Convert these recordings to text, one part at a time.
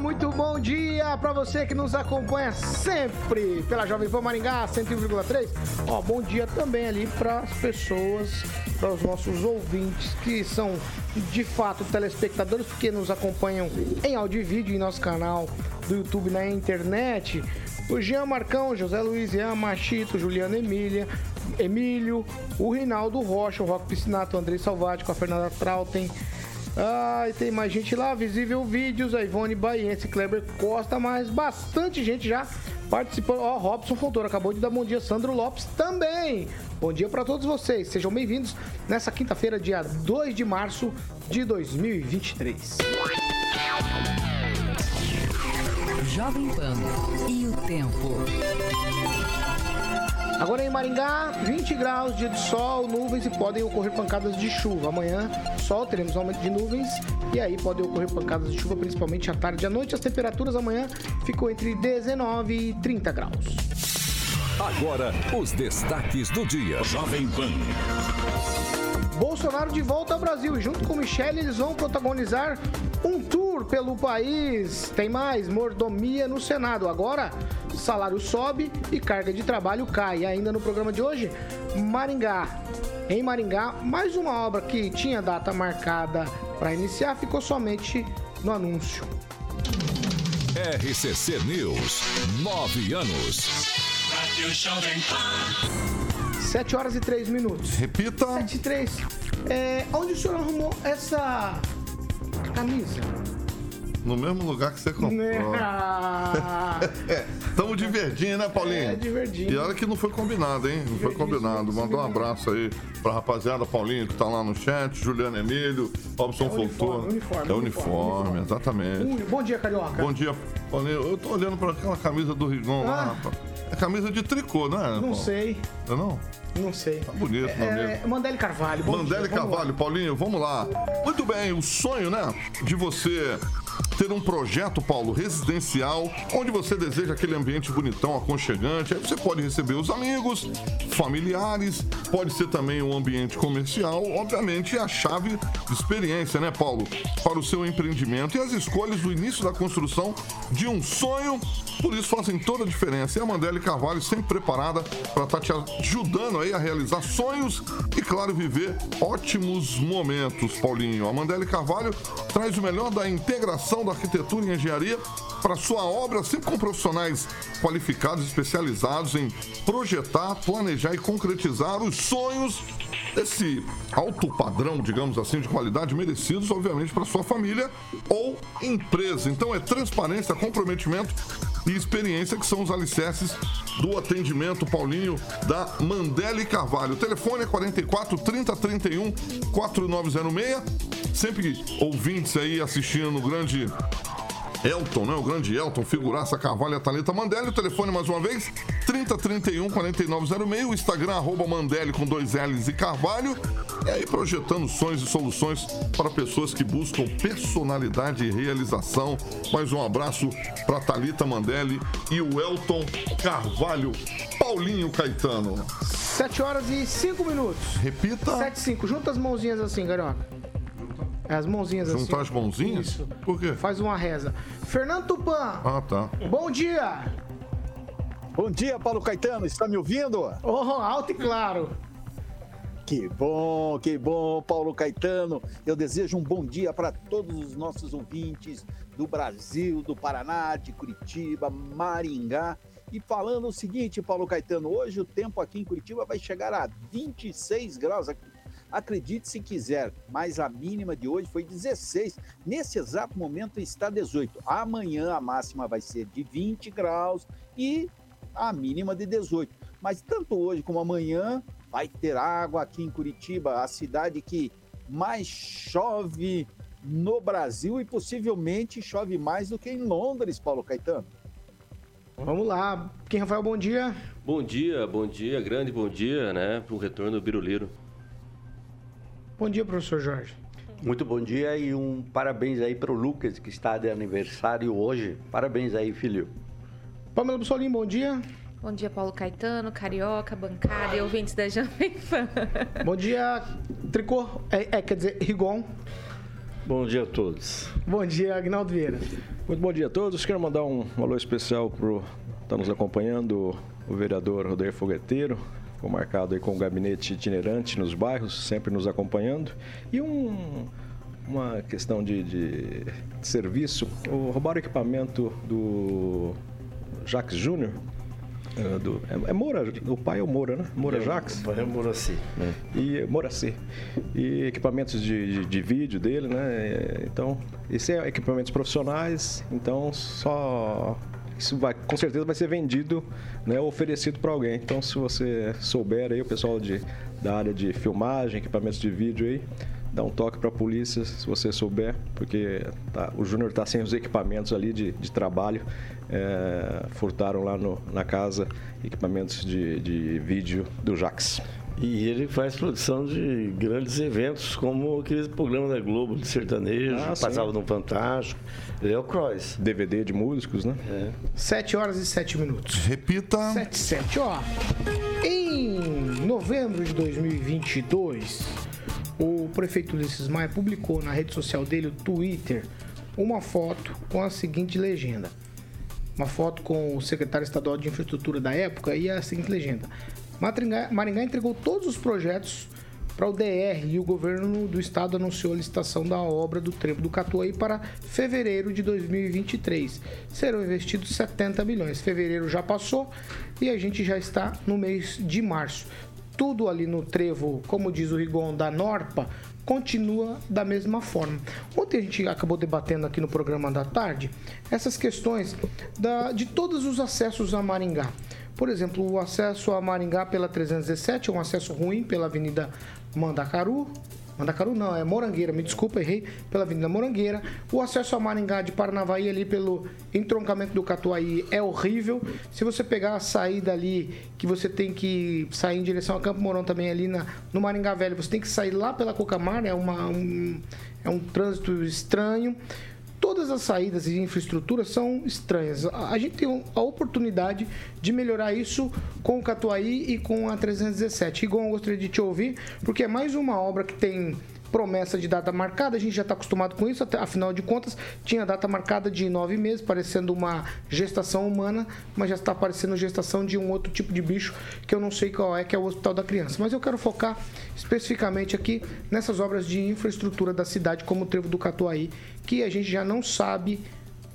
Muito bom dia para você que nos acompanha sempre pela Jovem Pan Maringá 101,3. Ó, bom dia também ali para as pessoas, para os nossos ouvintes que são de fato telespectadores porque nos acompanham em áudio e vídeo em nosso canal do YouTube na internet. O Jean Marcão, José Luiz Ian Machito, Juliana Emília, Emílio, o Rinaldo Rocha, o Rock Piscinato, o Andrei Salvático, a Fernanda Trautem. Ah, e tem mais gente lá, Visível Vídeos, a Ivone Baiense, Kleber Costa, mas bastante gente já participou. Ó, Robson Fontoura acabou de dar bom dia, Sandro Lopes também. Bom dia para todos vocês, sejam bem-vindos nessa quinta-feira, dia 2 de março de 2023. Jovem Pan e o tempo. Agora em Maringá, 20 graus, dia de sol, nuvens e podem ocorrer pancadas de chuva. Amanhã, sol, teremos aumento de nuvens e aí podem ocorrer pancadas de chuva, principalmente à tarde e à noite. As temperaturas amanhã ficam entre 19 e 30 graus. Agora, os destaques do dia. Jovem Pan. Bolsonaro de volta ao Brasil e junto com Michele eles vão protagonizar um tour pelo país. Tem mais mordomia no Senado. Agora, salário sobe e carga de trabalho cai. E ainda no programa de hoje, Maringá. Em Maringá, mais uma obra que tinha data marcada para iniciar ficou somente no anúncio. RCC News. Nove anos. Rádio Jovem Pan. 7 horas e 3 minutos. Repita. 7 e 3. É, onde o senhor arrumou essa camisa? No mesmo lugar que você comprou. Ah, Tamo de verdinho, né, Paulinho? É, de verdinho. E olha que não foi combinado, hein? Não foi combinado. Mandar um abraço aí pra rapaziada Paulinho que tá lá no chat, Juliano Emílio, Robson É uniforme, Fontoura. uniforme, É uniforme, uniforme, exatamente. Bom dia, Carioca. Bom dia, Paulinho. Eu tô olhando pra aquela camisa do Rigon lá, Ah. rapaz. É camisa de tricô, né? Não Paulo? sei, Não, é não? não sei. Tá bonito, meu amigo. É, Mandele Carvalho. Bom Mandele dia, vamos lá. Carvalho, Paulinho, vamos lá. Muito bem, o sonho, né, de você ter um projeto, Paulo, residencial, onde você deseja aquele ambiente bonitão, aconchegante. Aí você pode receber os amigos, familiares, pode ser também um ambiente comercial. Obviamente, a chave de experiência, né, Paulo, para o seu empreendimento e as escolhas do início da construção de um sonho. Por isso fazem toda a diferença. E a Mandele Carvalho sempre preparada para estar te ajudando aí a realizar sonhos e, claro, viver ótimos momentos, Paulinho. A Mandele Carvalho traz o melhor da integração da arquitetura e engenharia para sua obra, sempre com profissionais qualificados, especializados em projetar, planejar e concretizar os sonhos desse alto padrão, digamos assim, de qualidade merecidos, obviamente, para sua família ou empresa. Então é transparência, comprometimento e experiência que são os alicerces do atendimento Paulinho da Mandele Carvalho. O telefone é 44 30 31 4906. Sempre ouvintes aí assistindo no grande Elton, né? O grande Elton, figuraça Carvalho e Thalita Mandelli. O telefone, mais uma vez, 3031 4906. O Instagram, arroba Mandelli com dois L's e Carvalho. E aí, projetando sonhos e soluções para pessoas que buscam personalidade e realização. Mais um abraço para Thalita Mandelli e o Elton Carvalho. Paulinho Caetano. 7 horas e 5 minutos. Repita. 7 e 5. Junta as mãozinhas assim, Carioca. As mãozinhas assim. Juntar as mãozinhas? Isso. Por quê? Faz uma reza. Fernando Tupan, Ah, tá. bom dia. Bom dia, Paulo Caetano, está me ouvindo? Oh, alto e claro. Que bom, que bom, Paulo Caetano. Eu desejo um bom dia para todos os nossos ouvintes do Brasil, do Paraná, de Curitiba, Maringá. E falando o seguinte, Paulo Caetano, hoje o tempo aqui em Curitiba vai chegar a 26 graus. Acredite se quiser, mas a mínima de hoje foi 16. Nesse exato momento está 18. Amanhã a máxima vai ser de 20 graus e a mínima de 18. Mas tanto hoje como amanhã vai ter água aqui em Curitiba, a cidade que mais chove no Brasil e possivelmente chove mais do que em Londres, Paulo Caetano. Vamos lá. Quem, Rafael, bom dia. Bom dia, bom dia, grande bom dia, né, para o retorno do Biruliro. Bom dia, professor Jorge. Muito bom dia e um parabéns aí para o Lucas, que está de aniversário hoje. Parabéns aí, filho. Pamela Bussolim, bom dia. Bom dia, Paulo Caetano, Carioca, bancada e ouvintes da Jovem Pan. Bom dia, Tricô. É, é, quer dizer, Rigon. Bom dia a todos. Bom dia, Agnaldo Vieira. Muito bom dia a todos. Quero mandar um, alô especial para está nos acompanhando o vereador Rodeio Fogueteiro, ficou marcado aí com o gabinete itinerante nos bairros, sempre nos acompanhando. E um, uma questão de, de, de serviço, o roubaram o equipamento do Jacques Júnior, é, do, é, é, Moura, o pai é o Moura, né? Moura é, Jacques. O pai é o Moraci. Né? E. E equipamentos de, de, de, vídeo dele, né? Então, isso é equipamentos profissionais, então só isso vai, com certeza vai ser vendido, né, oferecido para alguém. Então, se você souber aí, o pessoal de, da área de filmagem, equipamentos de vídeo aí, dá um toque para a polícia se você souber, porque tá, o Júnior está sem os equipamentos ali de, de trabalho. É, furtaram lá no, na casa equipamentos de, de vídeo do Jax. E ele faz produção de grandes eventos, como aquele programa da Globo de sertanejo, ah, passava no Fantástico. Ele é o Cross. DVD de músicos, né? É. 7 horas e 7 minutos. Repita. 7, 7, ó. Em novembro de 2022, o prefeito Ulisses Maia publicou na rede social dele, o Twitter, uma foto com a seguinte legenda. Uma foto com o secretário estadual de infraestrutura da época e a seguinte legenda: Maringá, Maringá entregou todos os projetos para o DR e o governo do estado anunciou a licitação da obra do trevo do Catuaí para fevereiro de 2023. Serão investidos 70 milhões. Fevereiro já passou e a gente já está no mês de março tudo ali no trevo, como diz o Rigon, da Norpa, continua da mesma forma. Ontem a gente acabou debatendo aqui no programa da tarde essas questões da, de todos os acessos a Maringá. Por exemplo, o acesso a Maringá pela 317 é um acesso ruim pela Avenida Mandacaru, Mandacaru não, é Morangueira, me desculpa, errei, pela Avenida Morangueira. O acesso a Maringá de Paranavaí ali pelo entroncamento do Catuaí é horrível. Se você pegar a saída ali, que você tem que sair em direção a Campo Mourão também ali na, no Maringá Velho, você tem que sair lá pela Cocamar, é, uma, um, é um trânsito estranho todas as saídas de infraestrutura são estranhas. A gente tem a oportunidade de melhorar isso com o Catuaí e com a 317. Igual eu gostaria de te ouvir, porque é mais uma obra que tem promessa de data marcada, a gente já está acostumado com isso, afinal de contas, tinha data marcada de nove meses, parecendo uma gestação humana, mas já está parecendo gestação de um outro tipo de bicho que eu não sei qual é, que é o Hospital da Criança. Mas eu quero focar especificamente aqui nessas obras de infraestrutura da cidade, como o Trevo do Catuaí, que a gente já não sabe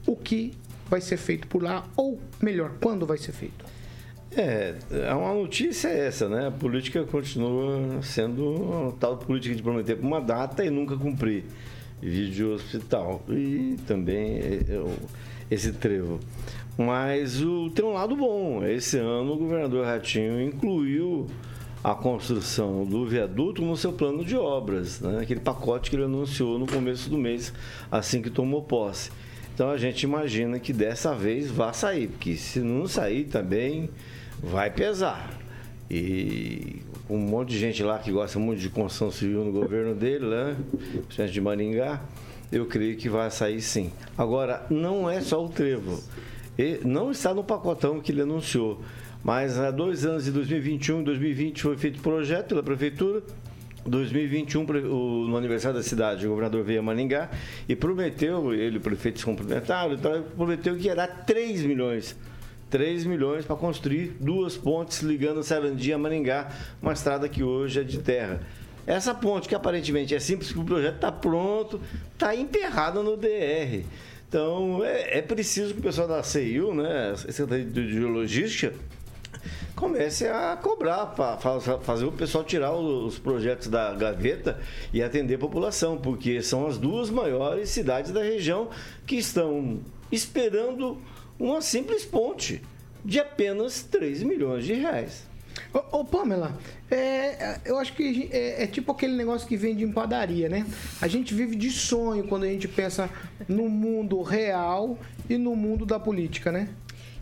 o que vai ser feito por lá, ou melhor, quando vai ser feito. É, uma notícia é essa, né? A política continua sendo tal política de prometer uma data e nunca cumprir. Vídeo hospital e também é, é, esse trevo. Mas o, tem um lado bom. Esse ano o governador Ratinho incluiu a construção do viaduto no seu plano de obras, né? aquele pacote que ele anunciou no começo do mês, assim que tomou posse. Então a gente imagina que dessa vez vai sair, porque se não sair também vai pesar. E um monte de gente lá que gosta muito de construção civil no governo dele, né? Principalmente de Maringá, eu creio que vai sair sim. Agora, não é só o trevo. E não está no pacotão que ele anunciou. Mas há dois anos, de 2021 e 2020, foi feito projeto pela prefeitura. 2021, no aniversário da cidade, o governador veio a Maringá e prometeu, ele, o prefeito se cumprimentaram, então, prometeu que ia dar 3 milhões 3 milhões para construir duas pontes ligando Sarandia a Maringá, uma estrada que hoje é de terra. Essa ponte, que aparentemente é simples, que o projeto está pronto, está emperrada no DR. Então, é, é, preciso que o pessoal da CIU, né, Secretaria de Logística, comece a cobrar para fazer o pessoal tirar os projetos da gaveta e atender a população, porque são as duas maiores cidades da região que estão esperando uma simples ponte de apenas 3 milhões de reais. Ô, ô, Pamela, é, eu acho que é, é tipo aquele negócio que vende em padaria, né? A gente vive de sonho quando a gente pensa no mundo real e no mundo da política, né?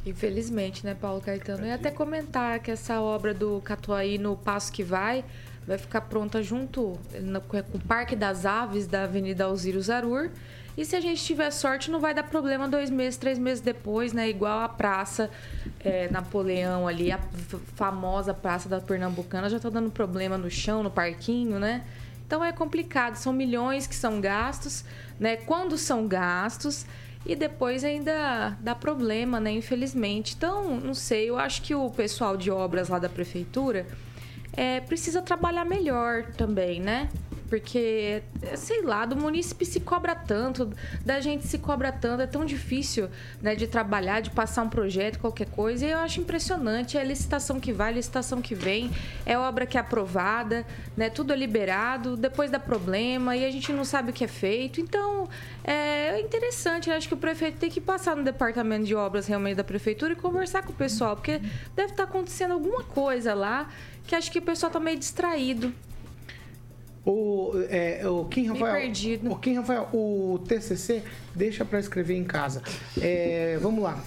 Infelizmente, né, Paulo Caetano? E até comentar que essa obra do Catuaí no Passo que Vai vai ficar pronta junto no, com o Parque das Aves da Avenida Alziro Zarur. E se a gente tiver sorte, não vai dar problema dois meses, três meses depois, né? Igual a praça é, Napoleão ali, a famosa praça da Pernambucana, já tá dando problema no chão, no parquinho, né? Então é complicado, são milhões que são gastos, né? Quando são gastos e depois ainda dá problema, né? Infelizmente. Então, não sei, eu acho que o pessoal de obras lá da prefeitura é, precisa trabalhar melhor também, né? Porque, sei lá, do munícipe se cobra tanto, da gente se cobra tanto, é tão difícil né, de trabalhar, de passar um projeto, qualquer coisa. E eu acho impressionante, é licitação que vai, licitação que vem, é obra que é aprovada, né, tudo é liberado, depois dá problema e a gente não sabe o que é feito. Então, é interessante, eu acho que o prefeito tem que passar no departamento de obras realmente da prefeitura e conversar com o pessoal, porque deve estar acontecendo alguma coisa lá que acho que o pessoal tá meio distraído. O, é, o Kim Rafael, perdido. o Kim Rafael, o TCC deixa pra escrever em casa. É, vamos lá.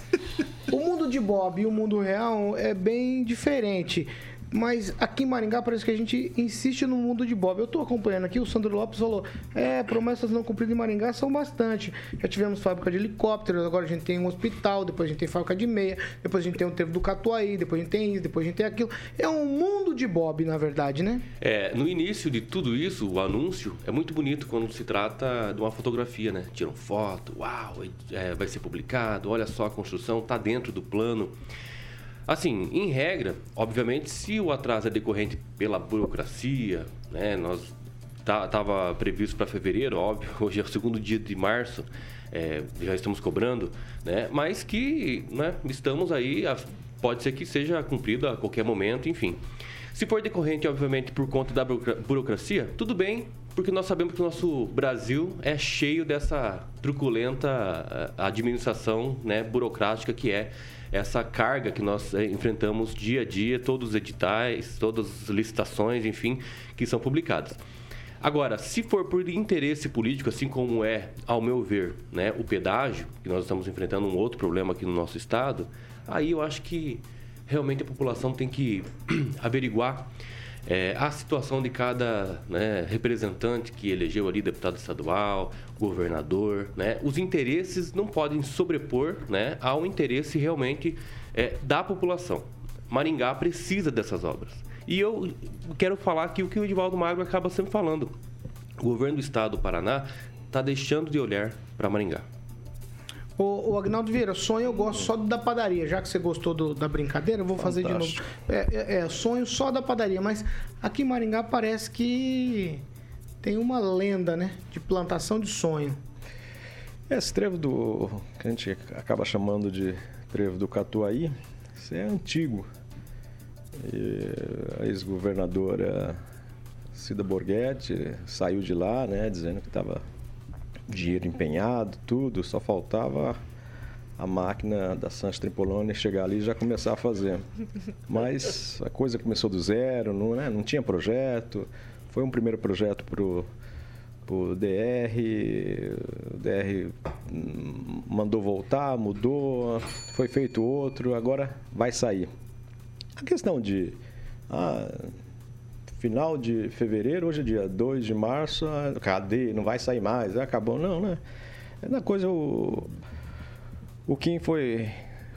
O mundo de Bob e o mundo real é bem diferente. Mas aqui em Maringá parece que a gente insiste no mundo de Bob. Eu tô acompanhando aqui, o Sandro Lopes falou: é, promessas não cumpridas em Maringá são bastante. Já tivemos fábrica de helicópteros, agora a gente tem um hospital, depois a gente tem fábrica de meia, depois a gente tem o trevo do Catuaí, depois a gente tem isso, depois a gente tem aquilo. É um mundo de Bob, na verdade, né? É, no início de tudo isso, o anúncio é muito bonito quando se trata de uma fotografia, né? Tiram foto, uau, é, vai ser publicado, olha só a construção, tá dentro do plano. Assim, em regra, obviamente, se o atraso é decorrente pela burocracia, né? Nós tá, tava previsto para fevereiro, óbvio, hoje é o segundo dia de março, é, já estamos cobrando, né? Mas que, né? Estamos aí, a- pode ser que seja cumprido a qualquer momento, enfim. Se for decorrente, obviamente, por conta da burocra- burocracia, tudo bem, porque nós sabemos que o nosso Brasil é cheio dessa truculenta eh, administração né, burocrática que é essa carga que nós eh, enfrentamos dia a dia, todos os editais, todas as licitações, enfim, que são publicadas. Agora, se for por interesse político, assim como é, ao meu ver, né, o pedágio, que nós estamos enfrentando um outro problema aqui no nosso estado, aí eu acho que realmente a população tem que averiguar é, a situação de cada né, representante que elegeu ali, deputado estadual, governador, né? Os interesses não podem sobrepor né, ao interesse realmente é, da população. Maringá precisa dessas obras. E eu quero falar aqui o que o Edivaldo Magro acaba sempre falando. O governo do estado do Paraná está deixando de olhar para Maringá. O, o Agnaldo Vieira, sonho eu gosto só da padaria. Já que você gostou do- da brincadeira, eu vou fazer de novo. Fantástico. É, é- é, sonho só da padaria, mas aqui em Maringá parece que tem uma lenda, né? De plantação de sonho. Esse trevo do. que a gente acaba chamando de trevo do Catuaí, isso é antigo. E a ex-governadora Cida Borghetti saiu de lá, né, dizendo que estava dinheiro empenhado, tudo, só faltava a máquina da Santos Tripolone chegar ali e já começar a fazer. Mas a coisa começou do zero, não, né, não tinha projeto. Foi um primeiro projeto para o DR, o DR mandou voltar, mudou, foi feito outro, agora vai sair. A questão de ah, final de fevereiro, hoje é dia 2 de março, ah, cadê? Não vai sair mais, ah, acabou. Não, né? É na coisa o, o Kim foi,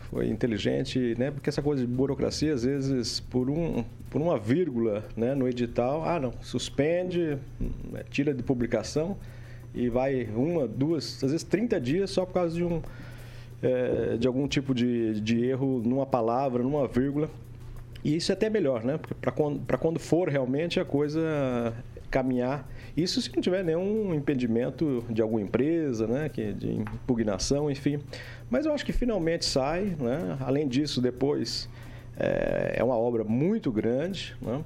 foi inteligente, né? Porque essa coisa de burocracia, às vezes, por, um, por uma vírgula né, no edital, ah, não, suspende, hum, tira de publicação e vai uma, duas, às vezes 30 dias só por causa de um eh, de algum tipo de, de erro numa palavra, numa vírgula. E isso é até melhor, né? Para quando, quando for realmente a coisa caminhar. Isso se não tiver nenhum impedimento de alguma empresa, né? Que, de impugnação, enfim. Mas eu acho que finalmente sai, né? Além disso, depois é, é uma obra muito grande, né?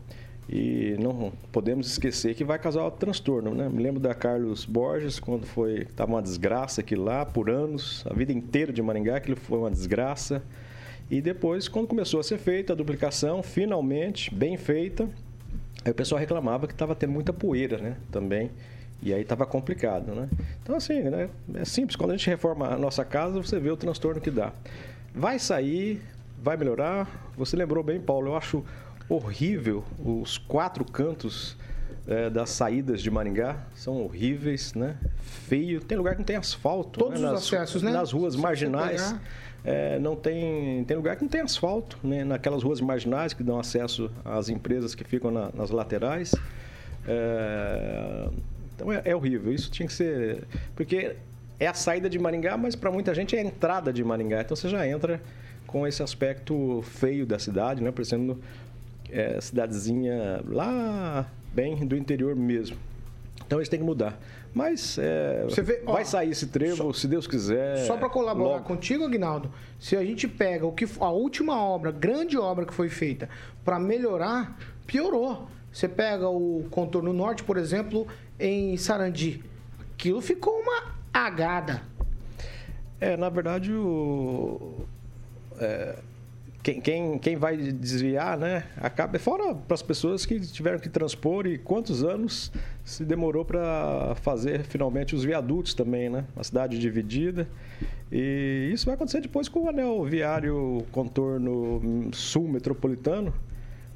E não podemos esquecer que vai causar transtorno, né? Me lembro da Carlos Borges, quando foi estava uma desgraça aquilo lá por anos, a vida inteira de Maringá, aquilo foi uma desgraça. E depois, quando começou a ser feita a duplicação, finalmente, bem feita, aí o pessoal reclamava que estava tendo muita poeira, né? Também. E aí estava complicado, né? Então, assim, né? é simples. Quando a gente reforma a nossa casa, você vê o transtorno que dá. Vai sair, vai melhorar. Você lembrou bem, Paulo, eu acho horrível os quatro cantos é, das saídas de Maringá. São horríveis, né? Feio. Tem lugar que não tem asfalto. Todos né? os nas, acessos, né? Nas ruas marginais. pegar- É, não tem, tem lugar que não tem asfalto, né? naquelas ruas marginais que dão acesso às empresas que ficam na- nas laterais. É, então é, é horrível, isso tinha que ser. Porque é a saída de Maringá, mas para muita gente é a entrada de Maringá. Então você já entra com esse aspecto feio da cidade, né? parecendo é, cidadezinha lá bem do interior mesmo. Então eles têm que mudar. Mas é, vê, ó, vai sair esse trevo, se Deus quiser. Só para colaborar logo. contigo, Aguinaldo, se a gente pega o que a última obra, grande obra que foi feita para melhorar, piorou. Você pega o contorno norte, por exemplo, em Sarandi. Aquilo ficou uma agada. É, na verdade, o, é, quem, quem, quem vai desviar, né, acaba. Fora para as pessoas que tiveram que transpor e quantos anos se demorou para fazer finalmente os viadutos também, né? Uma cidade dividida. E isso vai acontecer depois com o anel viário contorno sul metropolitano,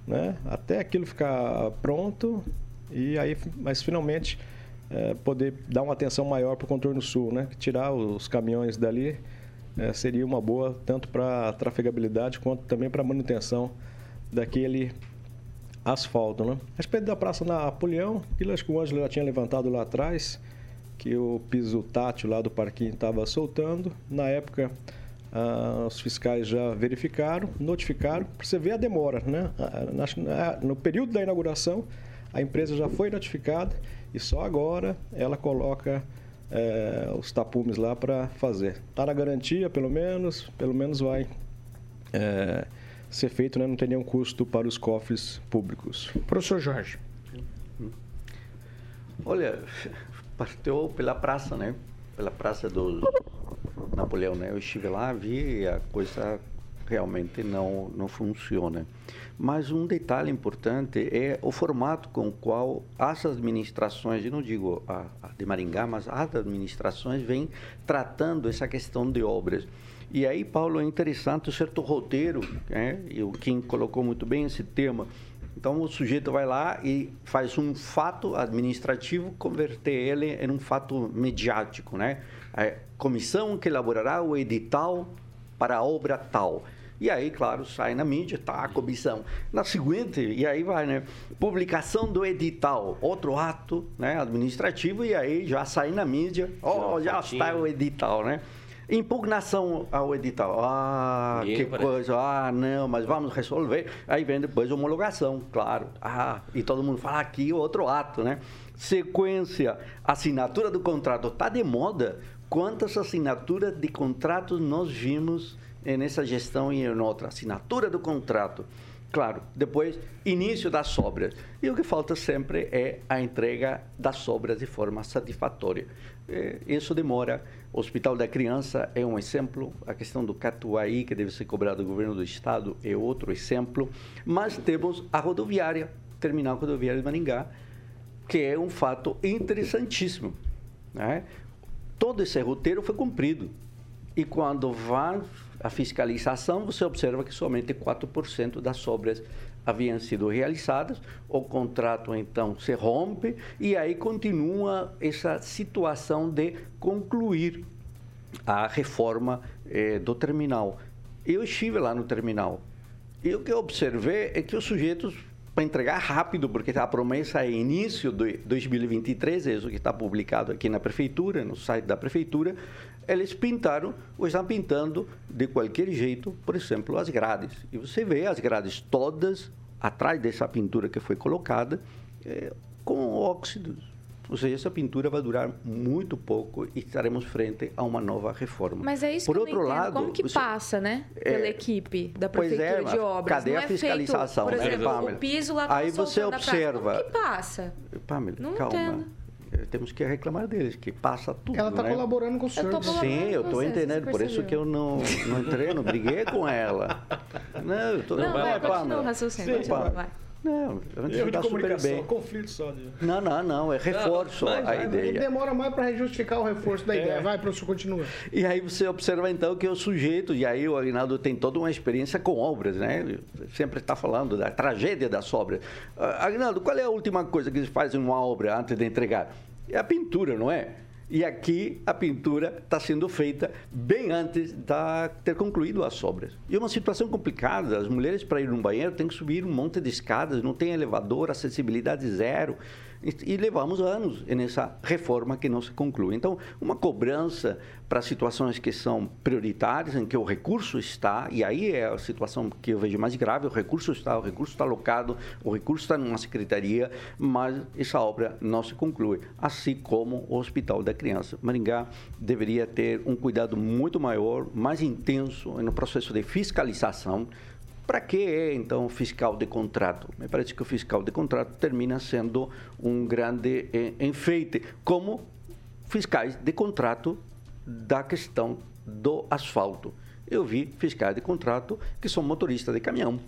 né? Até aquilo ficar pronto e aí, mas finalmente é, poder dar uma atenção maior para o contorno sul, né? Tirar os caminhões dali é, seria uma boa tanto para trafegabilidade quanto também para manutenção daquele asfalto, né? A respeito da Praça Napoleão, aquilo que o Ângelo já tinha levantado lá atrás, que o piso tátil lá do parquinho estava soltando. Na época, ah, os fiscais já verificaram, notificaram, para você ver a demora, né? Ah, no período da inauguração, a empresa já foi notificada e só agora ela coloca eh, os tapumes lá para fazer. Está na garantia, pelo menos, pelo menos vai eh, ser feito, né? não tem nenhum custo para os cofres públicos. Professor Jorge. Olha, partiu pela praça, né? Pela praça do Napoleão, né? Eu estive lá, vi e a coisa realmente não, não funciona. Mas um detalhe importante é o formato com o qual as administrações, eu não digo a, a de Maringá, mas as administrações vêm tratando essa questão de obras. E aí, Paulo, é interessante o certo roteiro, né? e o Kim colocou muito bem esse tema. Então, o sujeito vai lá e faz um fato administrativo, converter ele em um fato mediático, né? A comissão que elaborará o edital para a obra tal. E aí, claro, sai na mídia, tá a comissão. Na seguinte, e aí vai, né? Publicação do edital, outro ato né, administrativo, e aí já sai na mídia, ó, já está o edital, né? Impugnação ao edital. Ah, Ninguém que aparece. coisa. Ah, não, mas vamos resolver. Aí vem depois homologação, claro. Ah, e todo mundo fala aqui outro ato, né? Sequência, assinatura do contrato. Está de moda. Quantas assinaturas de contratos nós vimos nessa gestão e em outra? Assinatura do contrato. Claro, depois, início das obras. E o que falta sempre é a entrega das obras de forma satisfatória. Eh, Isso demora. O Hospital da Criança é um exemplo, a questão do Catuaí, que deve ser cobrado do governo do estado, é outro exemplo. Mas temos a rodoviária, terminal rodoviária de Maringá, que é um fato interessantíssimo. Né? Todo esse roteiro foi cumprido. E quando vai a fiscalização, você observa que somente 4% das obras haviam sido realizadas, o contrato então se rompe e aí continua essa situação de concluir a reforma eh, do terminal. Eu estive lá no terminal e o que eu observei é que os sujeitos, para entregar rápido, porque a promessa é início de 2023, é isso que está publicado aqui na prefeitura, no site da prefeitura, eles pintaram ou estão pintando de qualquer jeito, por exemplo, as grades. E você vê as grades todas atrás dessa pintura que foi colocada eh, com óxidos. Ou seja, essa pintura vai durar muito pouco e estaremos frente a uma nova reforma. Mas é isso Por que outro eu não entendo. lado, Como que você- passa, né? Pela equipe da Pois prefeitura é, de obras. cadê não a é fiscalização, feito, por né, exemplo, Pamela? o piso lá tá Aí você observa- Como que passa? Pamela, Não calma. entendo. Temos que reclamar deles, que passa tudo. Ela está né? colaborando com o senhor. Sim, eu estou entendendo, por isso que eu não, não entrei, não briguei com ela. Não, eu tô, Não, vai, Pamela. continua o raciocínio. Sim, continua, vai. Não, a gente Erro de super comunicação, bem. conflito só. De... Não, não, não, é reforço Não, mas a vai, ideia. Demora mais para justificar o reforço da É. ideia. Vai, professor, continua. E aí você observa então que o sujeito, e aí o Aguinaldo tem toda uma experiência com obras, né? Ele sempre está falando da tragédia das obras. Ah, Aguinaldo, qual é a última coisa que se faz em uma obra antes de entregar? É a pintura, não é? E aqui a pintura está sendo feita bem antes de ter concluído as obras. E é uma situação complicada. As mulheres, para ir no banheiro, têm que subir um monte de escadas, não tem elevador, acessibilidade zero. E levamos anos nessa reforma que não se conclui. Então, uma cobrança para situações que são prioritárias, em que o recurso está, e aí é a situação que eu vejo mais grave: o recurso está, o recurso está alocado, o recurso está numa secretaria, mas essa obra não se conclui. Assim como o Hospital da Criança. Maringá deveria ter um cuidado muito maior, mais intenso no processo de fiscalização. Para que é, então, o fiscal de contrato? Me parece que o fiscal de contrato termina sendo um grande eh, enfeite, como fiscais de contrato da questão do asfalto. Eu vi fiscais de contrato que são motoristas de caminhão.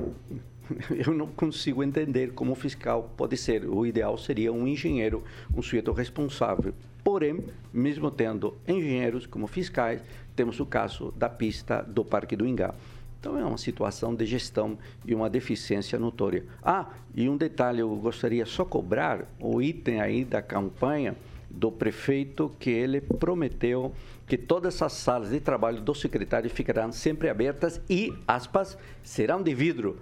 Eu não consigo entender como fiscal pode ser. O ideal seria um engenheiro, um sujeito responsável. Porém, mesmo tendo engenheiros como fiscais, temos o caso da pista do Parque do Ingá. Então é uma situação de gestão e uma deficiência notória. Ah, e um detalhe, eu gostaria só cobrar o item aí da campanha do prefeito que ele prometeu que todas as salas de trabalho do secretário ficarão sempre abertas e, aspas, serão de vidro.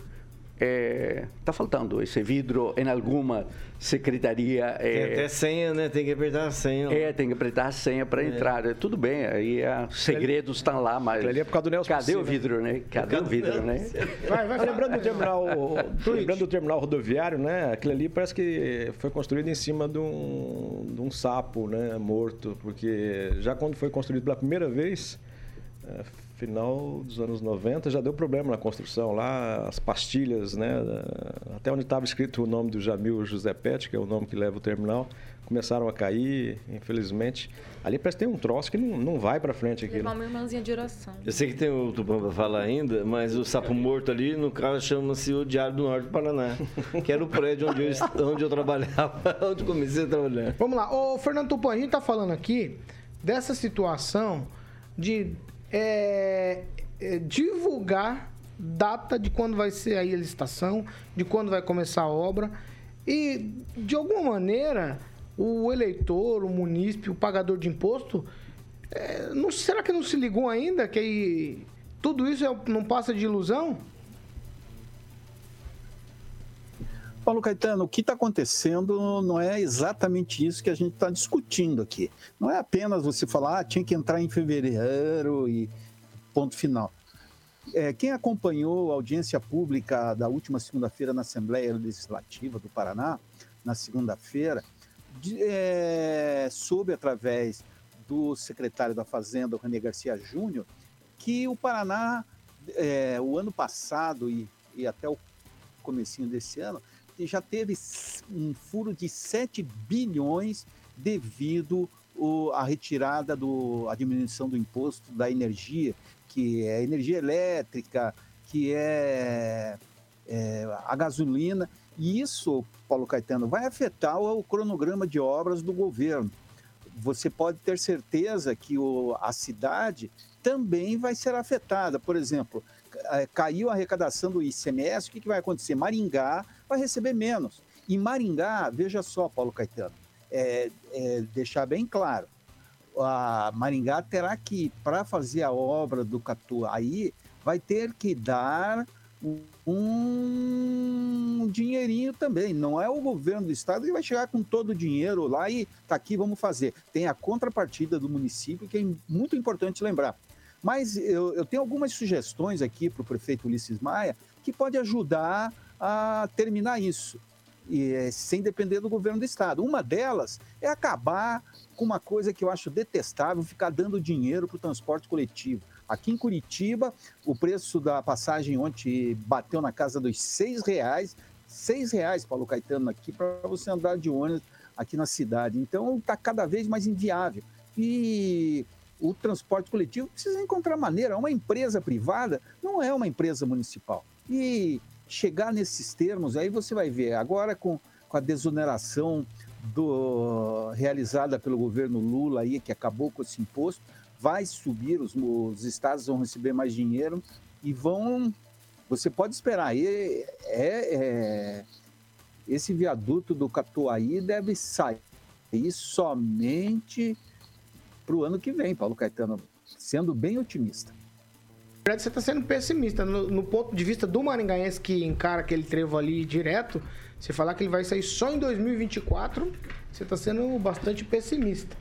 Está faltando esse vidro em alguma secretaria. Tem é, até senha, né? Tem que apertar a senha. é, tem que apertar a senha para entrar. É, Tudo bem, aí os segredos estão lá, mas. Ali é por causa do Nelson Cadê o vidro, né? Cadê o vidro, né? Vai, vai, Lembrando do terminal, lembrando do terminal rodoviário, né? Aquilo ali parece que foi construído em cima de um, de um sapo, né? Morto, porque já quando foi construído pela primeira vez, é, final dos anos 90, já deu problema na construção lá, as pastilhas, né? Até onde estava escrito o nome do Jamil José Pet, que é o nome que leva o terminal, começaram a cair, infelizmente. Ali parece que tem um troço que não, não vai para frente aquilo. Levar uma irmãzinha de oração. Eu sei que tem o Tupã para falar ainda, mas o sapo morto ali, no caso, chama-se o Diário do Norte do Paraná, que era o prédio onde eu, onde eu trabalhava, onde comecei a trabalhar. Vamos lá. Ô, Fernando Tupan, a gente tá falando aqui dessa situação de é, é, divulgar data de quando vai ser aí a licitação, de quando vai começar a obra. E, de alguma maneira, o eleitor, o munícipe, o pagador de imposto, é, não, será que não se ligou ainda que aí tudo isso é- não passa de ilusão? Paulo Caetano, o que está acontecendo não é exatamente isso que a gente está discutindo aqui. Não é apenas você falar, ah, tinha que entrar em fevereiro e ponto final. É, quem acompanhou a audiência pública da última segunda-feira na Assembleia Legislativa do Paraná, na segunda-feira, é, soube através do secretário da Fazenda, René Garcia Júnior, que o Paraná, é, o ano passado e, e até o comecinho desse ano, já teve um furo de 7 bilhões devido à retirada do, à diminuição do imposto da energia, que é energia elétrica, que é, é a gasolina. E isso, Paulo Caetano, vai afetar o, cronograma de obras do governo. Você pode ter certeza que o- a cidade também vai ser afetada. Por exemplo, eh, caiu a arrecadação do ICMS, o que, que vai acontecer? Maringá vai receber menos. E Maringá, veja só, Paulo Caetano, é, é, deixar bem claro, a Maringá terá que, para fazer a obra do Catuaí, vai ter que dar um dinheirinho também. Não é o governo do estado que vai chegar com todo o dinheiro lá e tá aqui, vamos fazer. Tem a contrapartida do município, que é muito importante lembrar. Mas eu, eu tenho algumas sugestões aqui para o prefeito Ulisses Maia que pode ajudar a terminar isso, e, eh, sem depender do governo do estado. Uma delas é acabar com uma coisa que eu acho detestável, ficar dando dinheiro para o transporte coletivo. Aqui em Curitiba, o preço da passagem ontem bateu na casa dos seis reais. Seis reais, Paulo Caetano, aqui para você andar de ônibus aqui na cidade. Então está cada vez mais inviável. E o transporte coletivo precisa encontrar maneira. Uma empresa privada não é uma empresa municipal. E chegar nesses termos, aí você vai ver, agora com, com a desoneração do, realizada pelo governo Lula aí, que acabou com esse imposto, vai subir, os, os estados vão receber mais dinheiro e vão. Você pode esperar. É, é, esse viaduto do Catuaí deve sair somente para o ano que vem, Paulo Caetano, sendo bem otimista. Verdade, você está sendo pessimista. No, no, ponto de vista do maringaense que encara aquele trevo ali direto, você falar que ele vai sair só em 2024, você está sendo bastante pessimista.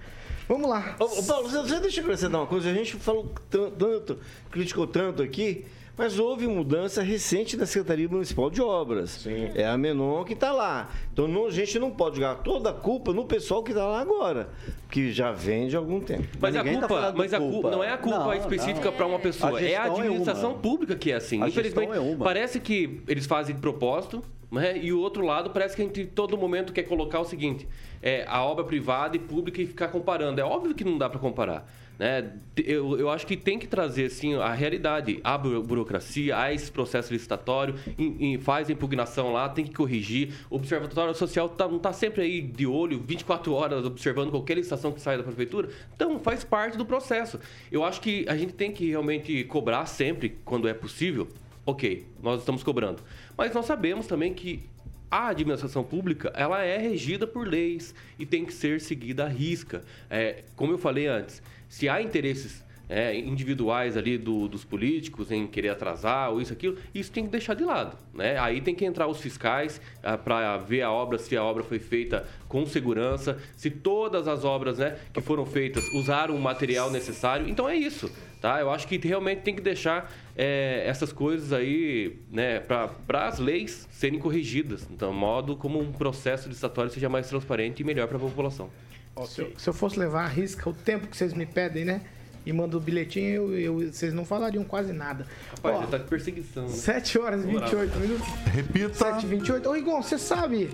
Vamos lá. Ô, Paulo, você deixa eu acrescentar uma coisa. A gente falou tanto, criticou tanto aqui mas houve mudança recente da Secretaria Municipal de Obras. Sim. É a Menon que está lá. Então não, a gente não pode jogar toda a culpa no pessoal que está lá agora, que já vem de algum tempo. Mas, a tá culpa, tá mas a culpa não é a culpa não, específica para uma pessoa, a é a administração é pública que é assim. A Infelizmente, é parece que eles fazem de propósito, né? E o outro lado parece que a gente todo momento quer colocar o seguinte: é a obra privada e pública e ficar comparando. É óbvio que não dá para comparar. Né? Eu, eu acho que tem que trazer assim, a realidade. A burocracia, há esse processo licitatório, em, em, faz a impugnação lá, tem que corrigir. O Observatório Social tá, não está sempre aí de olho, 24 horas, observando qualquer licitação que sai da prefeitura. Então, faz parte do processo. Eu acho que a gente tem que realmente cobrar sempre, quando é possível. Ok, nós estamos cobrando. Mas nós sabemos também que a administração pública ela é regida por leis e tem que ser seguida à risca. É, como eu falei antes, se há interesses é, individuais ali do, dos políticos em querer atrasar ou isso, aquilo, isso tem que deixar de lado. Né? Aí tem que entrar os fiscais ah, para ver a obra, se a obra foi feita com segurança, se todas as obras né, que foram feitas usaram o material necessário. Então é isso. Tá? Eu acho que realmente tem que deixar é, essas coisas aí né, para as leis serem corrigidas, de modo como um processo licitatório seja mais transparente e melhor para a população. Okay. Se, eu, se, eu, fosse levar a risca o tempo que vocês me pedem, né? E manda o bilhetinho, eu, eu, vocês não falariam quase nada. Rapaz, Ó, você tá de perseguição. Né? 7 horas e 28 minutos. Repita. 7 e 28. Ô, Rigon, você sabe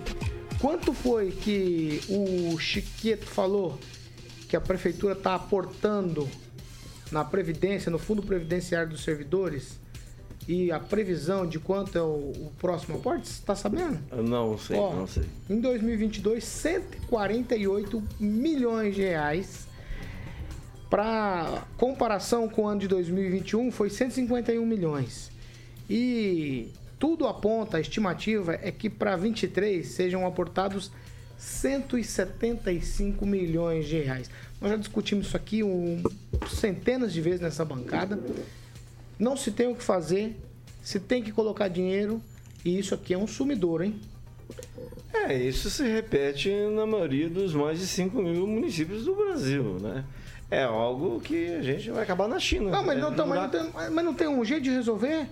quanto foi que o Chiqueto falou que a prefeitura tá aportando na Previdência, no Fundo Previdenciário dos Servidores? E a previsão de quanto é o, o próximo aporte? Você está sabendo? Não sei, Ó, não sei. Em 2022, 148 milhões de reais. Para comparação com o ano de 2021, foi 151 milhões. E tudo aponta, a estimativa é que para 23 sejam aportados 175 milhões de reais. Nós já discutimos isso aqui um, centenas de vezes nessa bancada. Não se tem o que fazer, se tem que colocar dinheiro, e isso aqui é um sumidor, hein? É, isso se repete na maioria dos mais de 5 mil municípios do Brasil, né? É algo que a gente vai acabar na China. Não, mas, né? não, mas, não, tem, mas não tem um jeito de resolver?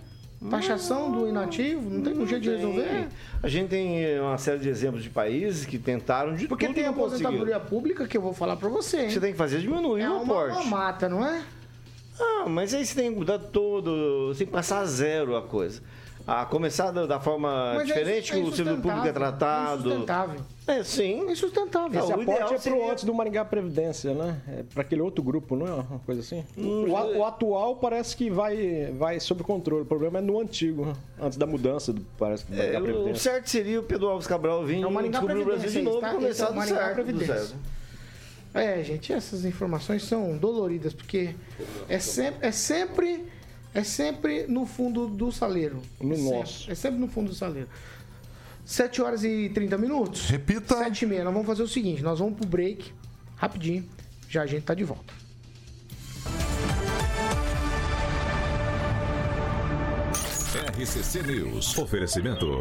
Taxação do inativo? Não tem um jeito tem. de resolver? A gente tem uma série de exemplos de países que tentaram de Porque tem a aposentadoria pública que eu vou falar para você. Hein? Você tem que fazer diminuir é o aporte. É uma mata, não é? Ah, mas aí você tem que mudar todo, você tem que passar a zero a coisa. A começar da, da forma mas é diferente é, que o servidor público é tratado. É insustentável. É, sim. É insustentável. Esse o aporte é seria... pro antes do Maringá Previdência, né? É para aquele outro grupo, não é uma coisa assim? Hum, o, o, atual parece que vai, vai sob controle. O problema é no antigo, né? antes da mudança, do, parece que é, O certo seria o Pedro Alves Cabral vir é descobrir o Brasil de novo e começar do certo, do certo. É, gente, essas informações são doloridas, porque é sempre, é sempre, é sempre no fundo do saleiro. No é nosso. Sempre, é sempre no fundo do saleiro. 7 horas e 30 minutos. Repita. 7 e meia. Nós vamos fazer o seguinte: nós vamos pro break, rapidinho. Já a gente tá de volta. RCC News. Oferecimento.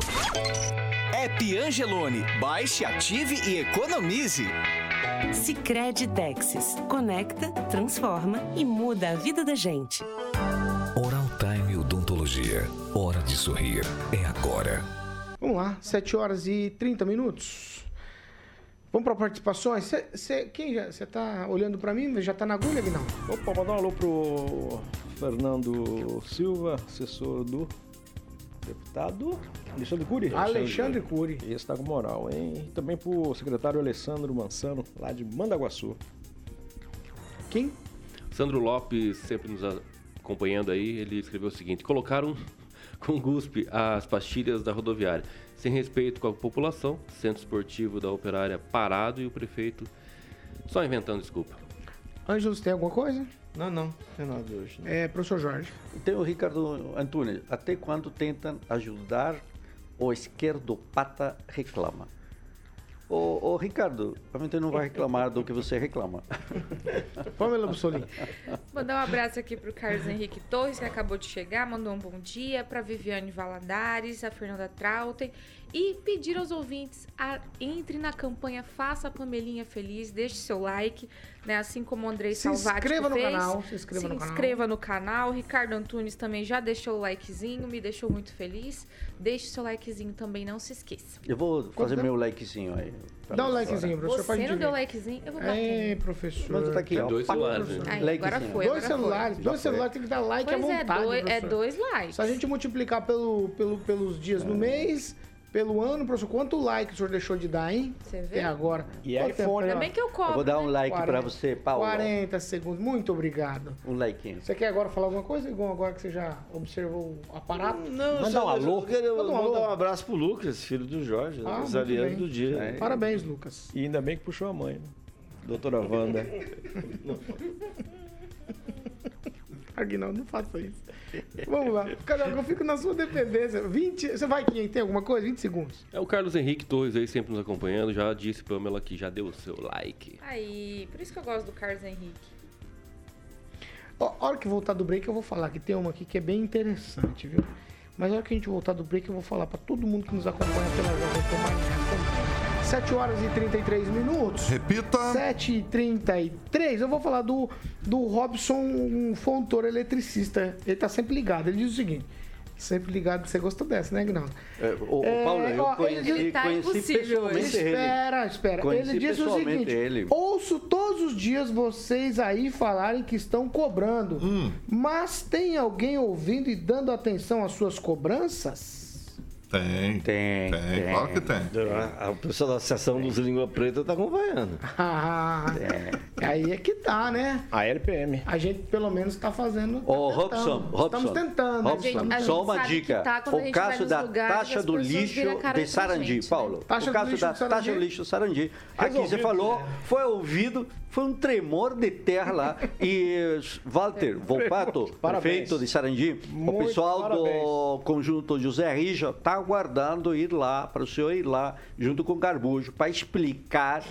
App Angelone. Baixe, ative e economize. Sicredi Texas. Conecta, transforma e muda a vida da gente. Oral Time Odontologia. Hora de sorrir. É agora. Vamos lá, 7 horas e 30 minutos. Vamos para participações? Cê, cê, quem já. Você tá olhando para mim? Já tá na agulha, Guinão? Opa, mandar um alô pro Fernando Silva, assessor do Deputado Alexandre Cury. Alexandre Cury. Esse tá com moral, hein? E também pro secretário Alessandro Mansano, lá de Mandaguaçu. Quem? Sandro Lopes, sempre nos acompanhando aí, ele escreveu o seguinte: colocaram com guspe as pastilhas da rodoviária, sem respeito com a população, centro esportivo da operária parado e o prefeito só inventando desculpa. Ângelo, você tem alguma coisa? Não, não, não tem nada hoje. É, professor Jorge. Tem o Ricardo Antunes. Até quando tentam ajudar, o esquerdopata reclama. Ô, ô Ricardo, a gente não vai reclamar do que você reclama. Pamela Bussolini. Mandar um abraço aqui pro Carlos Henrique Torres, que acabou de chegar, mandou um bom dia, pra Viviane Valadares, a Fernanda Trautem e pedir aos ouvintes a entre na campanha Faça a Pamelinha Feliz, deixe seu like, né? Assim como o Andrei Se Salvati inscreva no fez. canal, se inscreva no canal. inscreva no canal. Ricardo Antunes também já deixou o likezinho, me deixou muito feliz. Deixe seu likezinho também, não se esqueça. Eu vou fazer tempo? meu likezinho aí. Dá um likezinho, agora. professor. Você não deu likezinho? Eu vou dar É, um. professor. Mas tá aqui, ó. dois celulares, né? Aí, agora foi. Dois agora celulares, Foi. dois celulares tem que dar like Pois à é, vontade. dois, é dois likes. Se a gente multiplicar pelo, pelo, pelos dias É. do mês, pelo ano, professor, quanto like o senhor deixou de dar, hein? Você vê? Até agora. E Quanto iPhone? Ainda bem que eu cobro. Eu vou dar um né? like pra 40, você, Paulo. 40 segundos. Muito obrigado. Um like. Você quer agora falar alguma coisa, Igor, agora que você já observou o aparato? Não, Manda só- um alô. Eu Manda um alô. mandar um abraço pro Lucas, filho do Jorge, Ah, muito aniversariante do dia. É. Parabéns, Lucas. E ainda bem que puxou a mãe, né? Doutora Wanda. Aguinaldo, não faça isso. Vamos lá. Cara, eu fico na sua dependência. 20. Você vai que tem alguma coisa? 20 segundos. É o Carlos Henrique Torres aí, sempre nos acompanhando. Já disse, Pamela, que já deu o seu like. Aí, por isso que eu gosto do Carlos Henrique. Ó, a hora que voltar do break, eu vou falar que tem uma aqui que é bem interessante, viu? Mas a hora que a gente voltar do break, eu vou falar pra todo mundo que nos acompanha pela Jovem Pan. 7 horas e 33 minutos. Repita. 7 e 33 eu vou falar do, do Robson um Fontoura, eletricista. Ele tá sempre ligado. Ele diz o seguinte: sempre ligado, você gostou dessa, né, Gnaldo? É, ô, É, Paulo, eu ó, conheci, ele tá conheci impossível pessoalmente hoje. ele. Espera, espera. Conheci ele disse o seguinte: ele. ouço todos os dias vocês aí falarem que estão cobrando, Hum. mas tem alguém ouvindo e dando atenção às suas cobranças? Tem. Tem, Tem, claro que tem. A, a pessoa da Associação dos Língua Preta tá acompanhando. Ah, Aí é que tá, né? A LPM. A gente pelo menos tá fazendo. Ô, tá Robson. Robson, Estamos tentando. né? Robson, Estamos a gente só uma dica. tá a o gente caso da taxa do lixo a de Sarandi, gente, né? Paulo. Taxa o do caso lixo da taxa do lixo Sarandi. Aqui você falou, né? foi ouvido, foi um tremor de terra lá. E Walter Volpato, prefeito de Sarandi, o pessoal do conjunto José Rija está aguardando ir lá, para o senhor ir lá, junto com o Garbujo, para explicar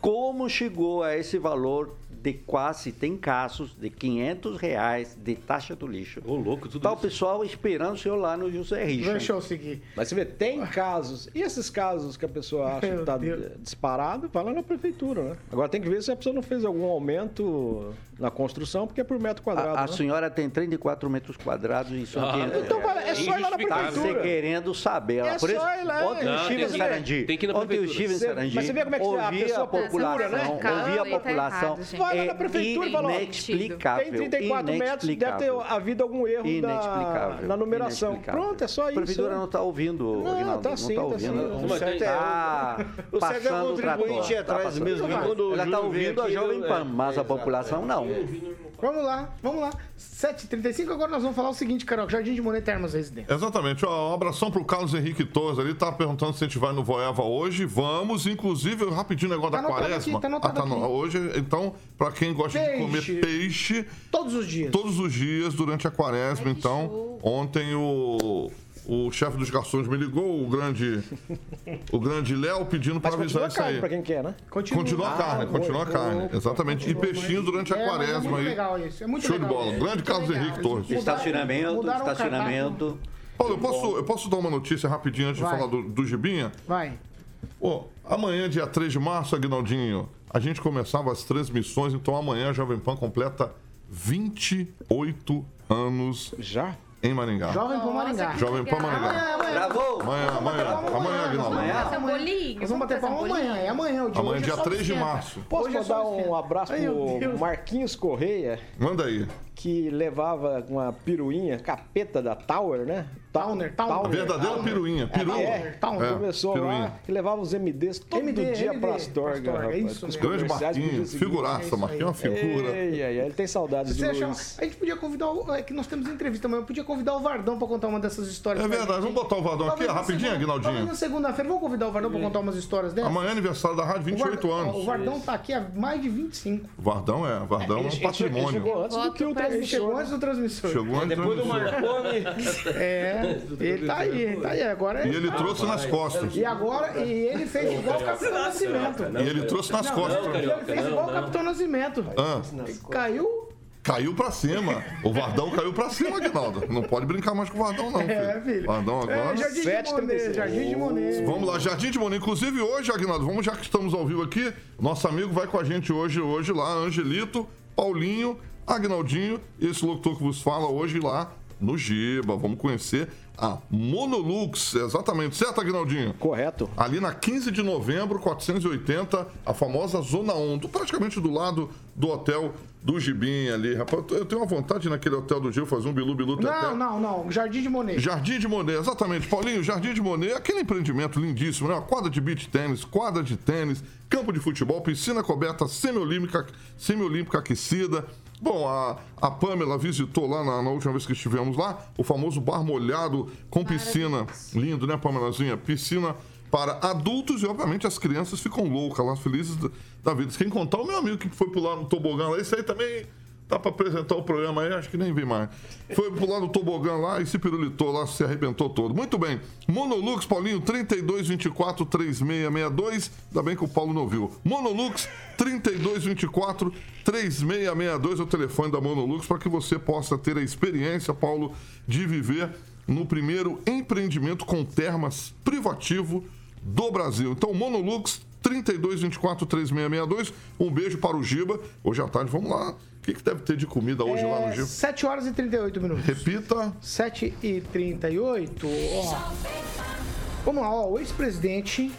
como chegou a esse valor de quase, tem casos, de 500 reais de taxa do lixo. Ô, louco, tudo Tá o isso. pessoal esperando o senhor lá no José Richa. Deixa eu seguir. Mas você vê, tem casos. E esses casos que a pessoa acha Meu que tá Deus. disparado, vai lá na prefeitura, né? Agora tem que ver se a pessoa não fez algum aumento na construção, porque é por metro quadrado. A, a né? senhora tem 34 metros quadrados e são Ah, 500 Então reais. vai- é só ir lá na. Você prefeitura. querendo saber. É Por só isso, ir lá. ontem eu Não, estive tem em Sarandi. tem que ir na Ontem eu prefeitura. estive em Você- Sarandi. mas você vê como é que a ouvi pessoa a população, procura, né? ouvi a Calma, tá população. errado, lá na É prefeitura e fala, ó, inexplicável. Tem 34 metros, deve ter inexplicável. havido algum erro na, Inexplicável. na numeração. Pronto, é só A isso. prefeitura não está ouvindo, Não, Aguinaldo, tá não sim, está tá ouvindo. sim. O certo é- Tá o é passando o o trator. contribuinte Tá atrás mesmo. Ela está ouvindo a Jovem Pan, é, mas a é, população não. Vamos lá, vamos lá. 7h35, agora nós vamos falar o seguinte, Carol. Jardim de Monet Termas Residência. Exatamente. Ó, um abração pro Carlos Henrique Torres ali. Tá perguntando se a gente vai no Voeva hoje. Vamos, inclusive, rapidinho o negócio Tá da quaresma. aqui, tá anotado no- aqui. Hoje, então, pra quem gosta Peixe. de comer peixe, Todos os dias. todos os dias durante a quaresma. Ai, então, show. ontem o. O chefe dos garçons me ligou, o grande. O grande Léo pedindo pra Mas avisar continua isso carne aí. pra quem quer, né? Continua a carne, continua a carne. Exatamente. E peixinho durante a É, é quaresma muito aí. legal isso. É muito Show de legal. bola. Grande Carlos legal. Henrique Torres. Estacionamento, estacionamento. Paulo, eu posso, eu posso dar uma notícia rapidinho antes Vai. de falar do, do Gibinha? Vai. Pô, amanhã, dia 3 de março, Aguinaldinho, a gente começava as transmissões, então amanhã a Jovem Pan completa 28 anos Já? Em Maringá. Jovem Pan Maringá. Jovem Pan. Maringá. Amanhã, amanhã. Gravou? Amanhã, amanhã, amanhã, Aguinaldo. Bolinho. Nós vamos bater palma amanhã. É amanhã o dia. Amanhã, é dia só 3 de março. Posso é mandar um abraço pro. Marquinhos Correia, Manda aí. Que levava uma piruinha, capeta da Tower, né? Towner, Towner. A verdadeira Towner. piruinha, peru. É, Towner. É, Professor piruinha. lá, que levava os MDs todo MD, dia MD, pra Astorga, Astorga, é rapaz. isso os mesmo. Grande seguinte. figuraça, Marquinhos é uma figura. Ei, ei, ei, ele tem saudades Você de acha- Luiz. A gente podia convidar o. É que nós temos entrevista amanhã. Eu podia convidar o Vardão pra contar uma dessas histórias. É verdade, vamos botar o Vardão aqui, Talvez na rapidinho, Aguinaldinho. Na segunda-feira. Vamos convidar o Vardão pra contar umas histórias dessas? Amanhã é aniversário da rádio, 28 o Vardão, anos. O Vardão tá aqui há mais de 25. Vardão é, Vardão é um Ele patrimônio. chegou antes do que o Ele chegou antes do transmissor. Chegou antes Depois do do Marconi. É, ele tá aí, ele tá aí. Agora E ele trouxe nas costas. E agora, e ele fez igual o Capitão Nascimento. E ele trouxe nas costas. não, ele fez igual o Capitão Nascimento. Ah, Caiu. caiu pra cima. O Vardão caiu pra cima, Aguinaldo. Não pode brincar mais com o Vardão, não. É, filho. Vardão agora. É, Jardim de Monet, Jardim de Monet. Vamos lá, Jardim de Monet. Inclusive hoje, Aguinaldo, vamos já que estamos ao vivo aqui, nosso amigo vai com a gente hoje, hoje lá, Angelito, Paulinho, Agnaldinho, esse locutor que vos fala hoje lá no Giba. Vamos conhecer a Monolux, exatamente, certo, Agnaldinho? Correto. Ali na 15 de novembro, 480, a famosa Zona 1, do- praticamente do lado do hotel do Gibim ali. Rapaz, eu tenho uma vontade naquele hotel do Gil fazer um bilu-bilu Não, não, não. Jardim de Monet. Jardim de Monet, exatamente. Paulinho, Jardim de Monet, aquele empreendimento lindíssimo, né? Uma quadra de beach tênis, quadra de tênis, campo de futebol, piscina coberta semi-olímpica, semi-olímpica aquecida. Bom, a, a Pamela visitou lá na, na última vez que estivemos lá, o famoso bar molhado com piscina. Lindo, né, Pamelazinha? Piscina para adultos e, obviamente, as crianças ficam loucas lá, felizes da, da vida. Quem contar, o meu amigo que foi pular no tobogã lá, esse aí também Dá pra apresentar o programa aí, acho que nem vem mais. Foi pular no tobogã lá e se pirulitou lá, se arrebentou todo. Muito bem. Monolux, Paulinho, 3224 3662. Ainda bem que o Paulo não viu. Monolux, 3224 3662 é o telefone da Monolux para que você possa ter a experiência, Paulo, de viver no primeiro empreendimento com termas privativo do Brasil. Então, Monolux 3224 3662. Um beijo para o Giba. Hoje à tarde, vamos lá. O que, que deve ter de comida hoje lá no É, Giba? 7 horas e 38 minutos. Repita. 7 e 38. Ó. Vamos lá, ó. O ex-presidente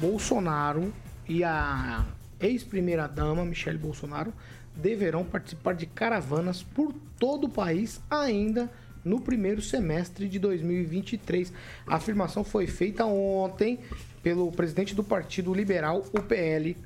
Bolsonaro e a ex-primeira-dama Michele Bolsonaro deverão participar de caravanas por todo o país ainda no primeiro semestre de 2023. A afirmação foi feita ontem pelo presidente do Partido Liberal, o PL,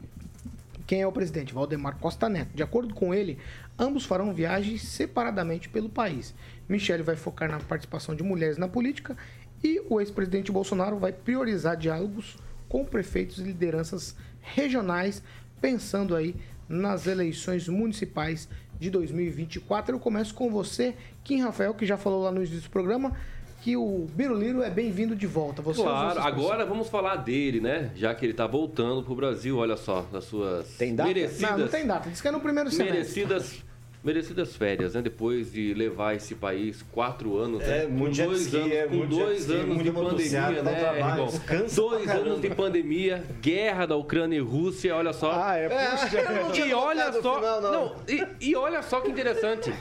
quem é o presidente? Valdemar Costa Neto. De acordo com ele, ambos farão viagens separadamente pelo país. Michele vai focar na participação de mulheres na política e o ex-presidente Bolsonaro vai priorizar diálogos com prefeitos e lideranças regionais, pensando aí nas eleições municipais de 2024. Eu começo com você, Kim Rafael, que já falou lá no início do programa que o Biruliro é bem-vindo de volta. Você Claro, agora vamos falar dele, né? Já que ele tá voltando pro Brasil, olha só, das suas Tem data? merecidas. Não, não tem data. Diz que é no primeiro semestre. Merecidas, merecidas férias, né? Depois de levar esse país quatro anos, É, né? muito com dois ski, anos, é, com dois ski, anos de pandemia, né, trabalho, Dois anos de pandemia, guerra da Ucrânia e Rússia, olha só. Ah, é, puxa. eu não tinha E olha só, final, não. não, e, e olha só que interessante.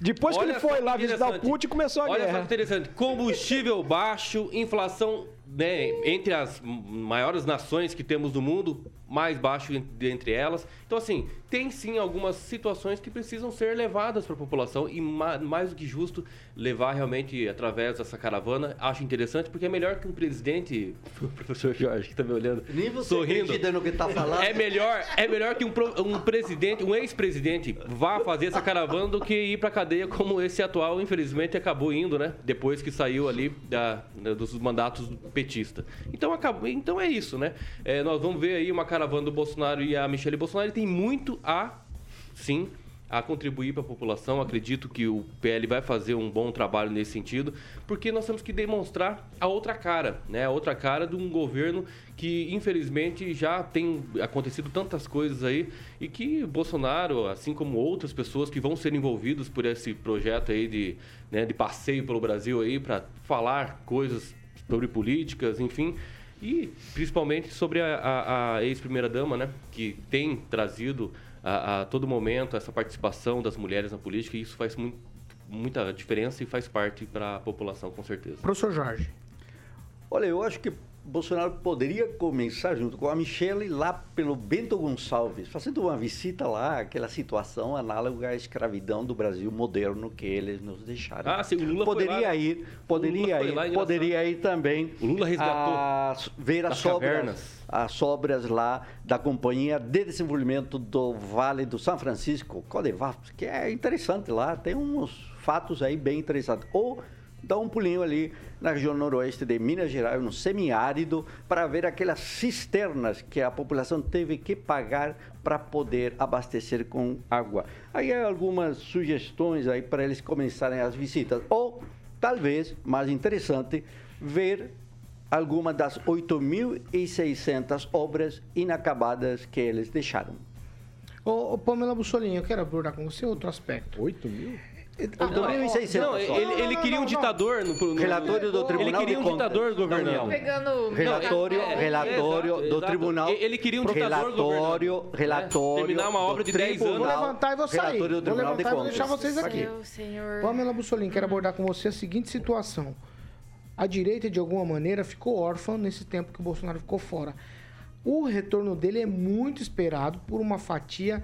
Depois que Olha ele só foi que lá visitar o. Putin, começou a Olha só guerra. que interessante. Combustível baixo, inflação né, entre as maiores nações que temos no mundo, mais baixo en- dentre elas. Então, assim, tem sim algumas situações que precisam ser levadas para a população e ma- mais do que justo levar realmente através dessa caravana. Acho interessante porque é melhor que um presidente, o professor Jorge que está me olhando, Nem você sorrindo. no que tá falando. É melhor, é melhor que um, um presidente, um ex-presidente vá fazer essa caravana do que ir pra cadeia como esse atual, infelizmente, acabou indo, né? Depois que saiu ali da- da- dos mandatos petista. Então, acabou, então é isso, né? É, nós vamos ver aí uma caravana do Bolsonaro e a Michelle Bolsonaro tem muito a, sim, a contribuir para a população. Acredito que o PL vai fazer um bom trabalho nesse sentido, porque nós temos que demonstrar a outra cara, né? A outra cara de um governo que, infelizmente, já tem acontecido tantas coisas aí e que Bolsonaro, assim como outras pessoas que vão ser envolvidos por esse projeto aí de, né, de passeio pelo Brasil aí para falar coisas sobre políticas, enfim, e principalmente sobre a, a- a ex-primeira-dama, né? Que tem trazido a, a todo momento essa participação das mulheres na política e isso faz muito, muita diferença e faz parte para a população, com certeza. Professor Jorge. Olha, eu acho que Bolsonaro poderia começar junto com a Michelle lá pelo Bento Gonçalves, fazendo uma visita lá, aquela situação análoga à escravidão do Brasil moderno que eles nos deixaram. Ah, sim, o Lula poderia lá. ir, poderia ir, lá, poderia ir também. O Lula resgatou as- ver as sobras, cavernas. as obras lá da Companhia de Desenvolvimento do Vale do São Francisco, Codevap, que é interessante lá, tem uns fatos aí bem interessantes. Ou dar um pulinho ali na região noroeste de Minas Gerais, no semiárido, para ver aquelas cisternas que a população teve que pagar para poder abastecer com água. Aí há algumas sugestões aí para eles começarem as visitas. Ou, talvez, mais interessante, ver alguma das 8.600 obras inacabadas que eles deixaram. Ô, ô Pamela Bussolini, eu quero abordar com você outro aspecto. 8 mil? Não, ele, ele queria um ditador no, no Relatório do Ele Tribunal queria de um Contas. ditador. Não, não. Pegando. Relatório, É, é, relatório exato, do exato. Tribunal. Ele queria um ditador relatório, governando, né? relatório. Terminar uma obra do de 10 anos. Vou Tribunal- levantar e vou sair. Relatório do Vou Tribunal de levantar e vou Contas. deixar vocês aqui. Meu senhor. Pamela Bussolini, quero abordar com você a seguinte situação. A direita, de alguma maneira, ficou órfã nesse tempo que o Bolsonaro ficou fora. O retorno dele é muito esperado por uma fatia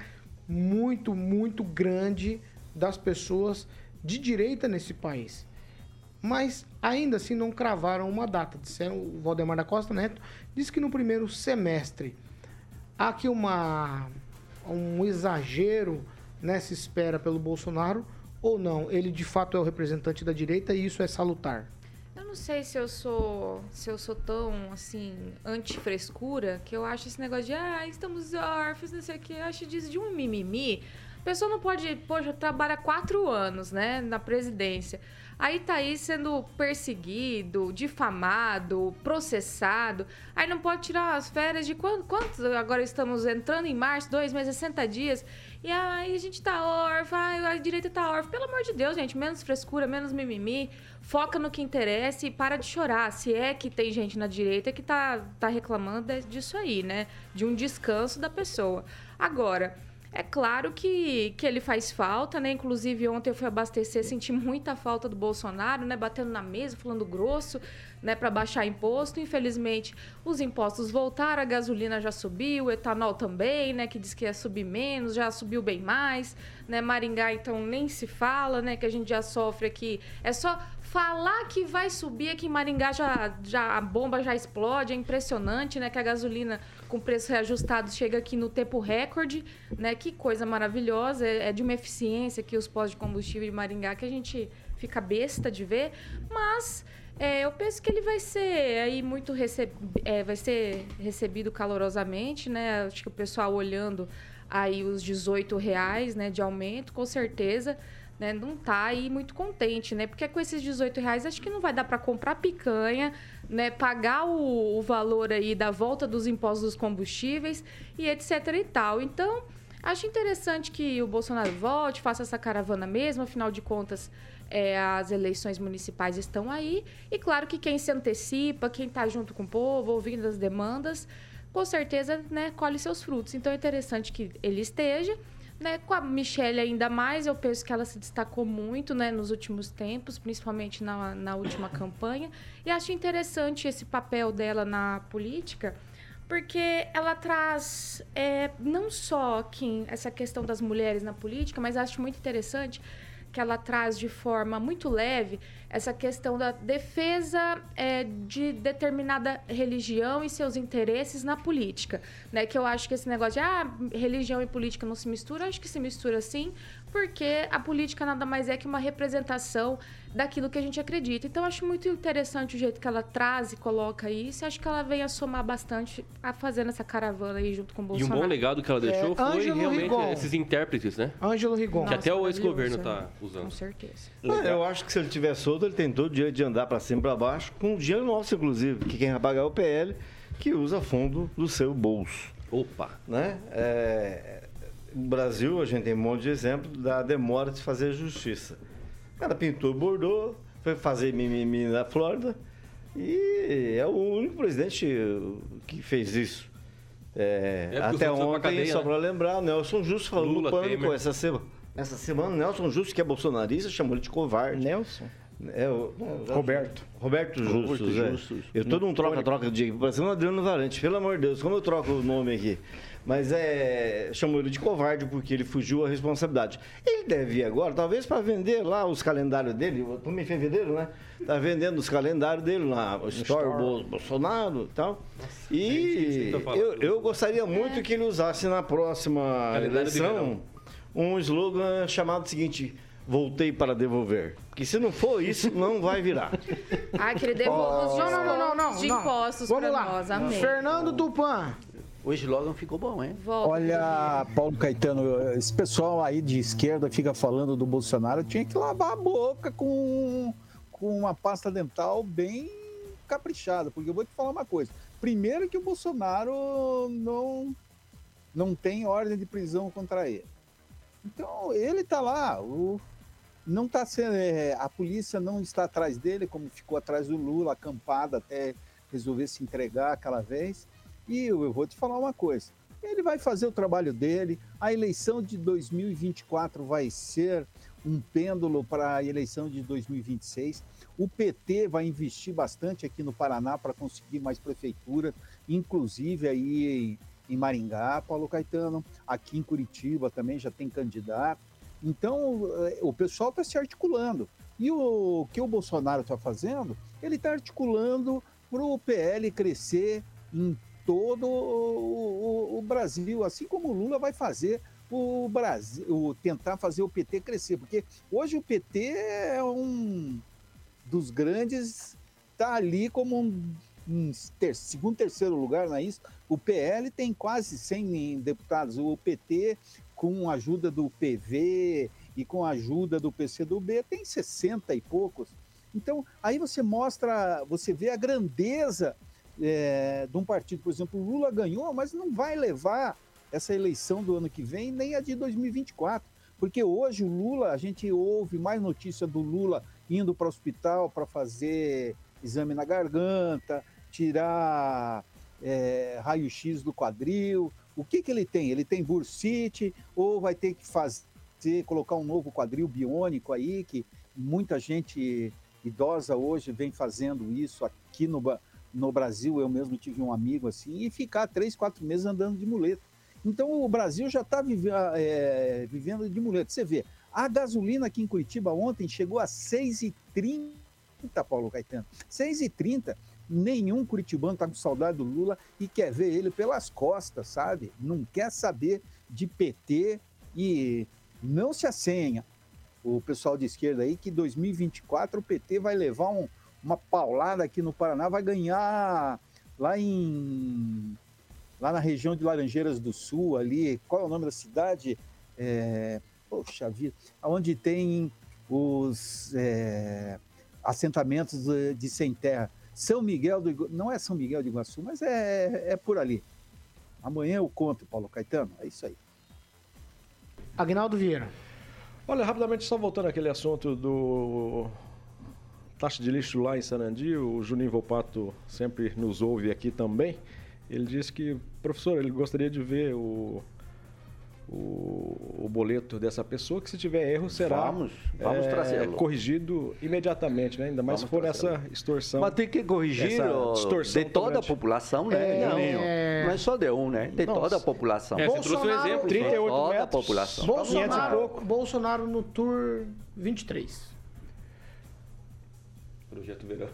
muito, muito grande das pessoas de direita nesse país. Mas ainda assim não cravaram uma data. Disseram, o Valdemar da Costa Neto disse que no primeiro semestre. Há aqui uma, um exagero nessa espera pelo Bolsonaro ou não? Ele de fato é o representante da direita e isso é salutar. Eu não sei se eu sou se eu sou tão assim anti-frescura que eu acho esse negócio de ah, estamos órfãos, não sei o que, eu acho disso de um mimimi. Pessoa não pode, poxa, trabalha quatro anos, né, na presidência. Aí tá aí sendo perseguido, difamado, processado. Aí não pode tirar as férias de quanto, quantos? Agora estamos entrando em março, dois meses, 60 dias. E aí a gente tá órfã, a direita tá órfã. Pelo amor de Deus, gente, menos frescura, menos mimimi. Foca no que interessa e para de chorar. Se é que tem gente na direita que tá, tá reclamando de- disso aí, né? De um descanso da pessoa. Agora, é claro que, que ele faz falta, né? Inclusive, ontem eu fui abastecer, senti muita falta do Bolsonaro, né? Batendo na mesa, falando grosso, né? Para baixar imposto. Infelizmente, os impostos voltaram, a gasolina já subiu, o etanol também, né? Que diz que ia subir menos, já subiu bem mais, né? Maringá, então, nem se fala, né? Que a gente já sofre aqui. É só falar que vai subir aqui em Maringá, já, já, a bomba já explode. É impressionante, né? Que a gasolina com preços reajustados chega aqui no tempo recorde, né? Que coisa maravilhosa. É, é de uma eficiência que os postos de combustível de Maringá que a gente fica besta de ver. Mas é, eu penso que ele vai ser aí muito receb... é, vai ser recebido calorosamente, né? Acho que o pessoal olhando aí os 18 reais, né, de aumento, com certeza, né, não tá aí muito contente, né? Porque com esses 18 reais acho que não vai dar para comprar picanha, né, pagar o, o valor aí da volta dos impostos dos combustíveis e etc e tal. Então, acho interessante que o Bolsonaro volte, faça essa caravana mesmo, afinal de contas, é, as eleições municipais estão aí. E claro que quem se antecipa, quem está junto com o povo, ouvindo as demandas, com certeza né, colhe seus frutos. Então é interessante que ele esteja. Né, com a Michelle ainda mais, eu penso que ela se destacou muito né, nos últimos tempos, principalmente na, na última campanha. E acho interessante esse papel dela na política, porque ela traz é, não só essa questão das mulheres na política, mas acho muito interessante que ela traz de forma muito leve essa questão da defesa é, de determinada religião e seus interesses na política, né? Que eu acho que esse negócio de ah, religião e política não se mistura, eu acho que se mistura sim, porque a política nada mais é que uma representação daquilo que a gente acredita. Então, eu acho muito interessante o jeito que ela traz e coloca isso. Acho que ela vem a somar bastante a fazendo essa caravana aí junto com o E um Bolsonaro. bom legado que ela deixou É, foi Ângelo realmente Rigon. esses intérpretes, né? Ângelo Rigon. Que até o ex-governo tá usando. Com certeza. Ah, eu acho que se ele tiver solto, ele tem todo o direito de andar para cima e para baixo, com dinheiro nosso, inclusive, que quem vai pagar é o PL, que usa fundo do seu bolso. Opa! Né? É, no Brasil, a gente tem um monte de exemplo da demora de fazer justiça. O cara pintou, bordou, foi fazer mimimi na Flórida e é o único presidente que fez isso. É, É, até ontem, cadeia, só né? para lembrar, o Nelson Justo falou Lula, no Pânico Temer. essa semana. Essa semana, o Nelson Justo, que é bolsonarista, chamou ele de covarde. Nelson? É o, Roberto. Roberto Roberto Justus, é. Justus. Eu tô num troca-troca de aqui, parecendo o Adriano Valente, pelo amor de Deus, como eu troco o nome aqui? Mas é. Chamou ele de covarde porque ele fugiu à responsabilidade. Ele deve ir agora, talvez para vender lá os calendários dele. Tommy fevereiro, né? Tá vendendo os calendários dele lá, o Store, Bol- Bolsonaro e tal. E tá falando. eu, eu gostaria muito que ele usasse na próxima eleição um slogan chamado o seguinte: voltei para devolver. Porque se não for isso, não vai virar. Ah, que ele devolva os Não, não, não, não, de impostos lá. nós. Amém. Fernando Tupan. O slogan ficou bom, hein? Volta. Olha, Paulo Caetano, esse pessoal aí de esquerda fica falando do Bolsonaro, tinha que lavar a boca com, com uma pasta dental bem caprichada, porque eu vou te falar uma coisa. Primeiro que o Bolsonaro não, não tem ordem de prisão contra ele. Então, ele tá lá, o, não tá sendo, é, a polícia não está atrás dele, como ficou atrás do Lula, acampada até resolver se entregar aquela vez. E eu, eu vou te falar uma coisa: ele vai fazer o trabalho dele, a eleição de 2024 vai ser um pêndulo para a eleição de 2026. O PT vai investir bastante aqui no Paraná para conseguir mais prefeitura, inclusive aí em, em Maringá, Paulo Caetano, aqui em Curitiba também já tem candidato. Então, eh, o pessoal está se articulando. E o que o Bolsonaro está fazendo? Ele está articulando para o PL crescer em todo o, o- o Brasil, assim como o Lula vai fazer o Brasil, tentar fazer o PT crescer, porque hoje o PT é um dos grandes, está ali como um, um ter- segundo, terceiro lugar, é isso? O PL tem quase 100 deputados, o PT com a ajuda do PV e com a ajuda do PCdoB tem 60 e poucos. Então, aí você mostra, você vê a grandeza é, de um partido. Por exemplo, o Lula ganhou, mas não vai levar essa eleição do ano que vem nem a de 2024. Porque hoje o Lula, a gente ouve mais notícia do Lula indo para o hospital para fazer exame na garganta, tirar é, raio-x do quadril. O que, que ele tem? Ele tem bursite ou vai ter que fazer, colocar um novo quadril biônico aí, que muita gente idosa hoje vem fazendo isso aqui no, no Brasil. Eu mesmo tive um amigo assim, e ficar três, quatro meses andando de muleta. Então o Brasil já está vivendo de muleta. Você vê, a gasolina aqui em Curitiba ontem chegou a 6,30, Paulo Caetano. 6,30. Nenhum curitibano está com saudade do Lula e quer ver ele pelas costas, sabe? Não quer saber de PT e não se assenha o pessoal de esquerda aí que 2024 o PT vai levar um- uma paulada aqui no Paraná, vai ganhar lá em lá na região de Laranjeiras do Sul ali, qual é o nome da cidade? É, poxa vida, onde tem os é, assentamentos de, de sem terra. São Miguel do Igu- não é São Miguel de Iguaçu, mas é, é por ali. Amanhã eu conto, Paulo Caetano, é isso aí. Agnaldo Vieira. Olha, rapidamente, só voltando àquele assunto do taxa de lixo lá em Sarandi, o Juninho Volpato sempre nos ouve aqui também. Ele disse que, professor, ele gostaria de ver o, o, o boleto dessa pessoa, que se tiver erro será Vamos, vamos é, corrigido imediatamente, né? Ainda mais se Vamos for essa extorsão. Mas tem que corrigir de toda a população, né? É, não, é. não é só de um, né? De Nossa. toda a população. É, você trouxe um exemplo. 38 toda a metros. população. Bolsonaro, Bolsonaro no Tour 23. Projeto Verão.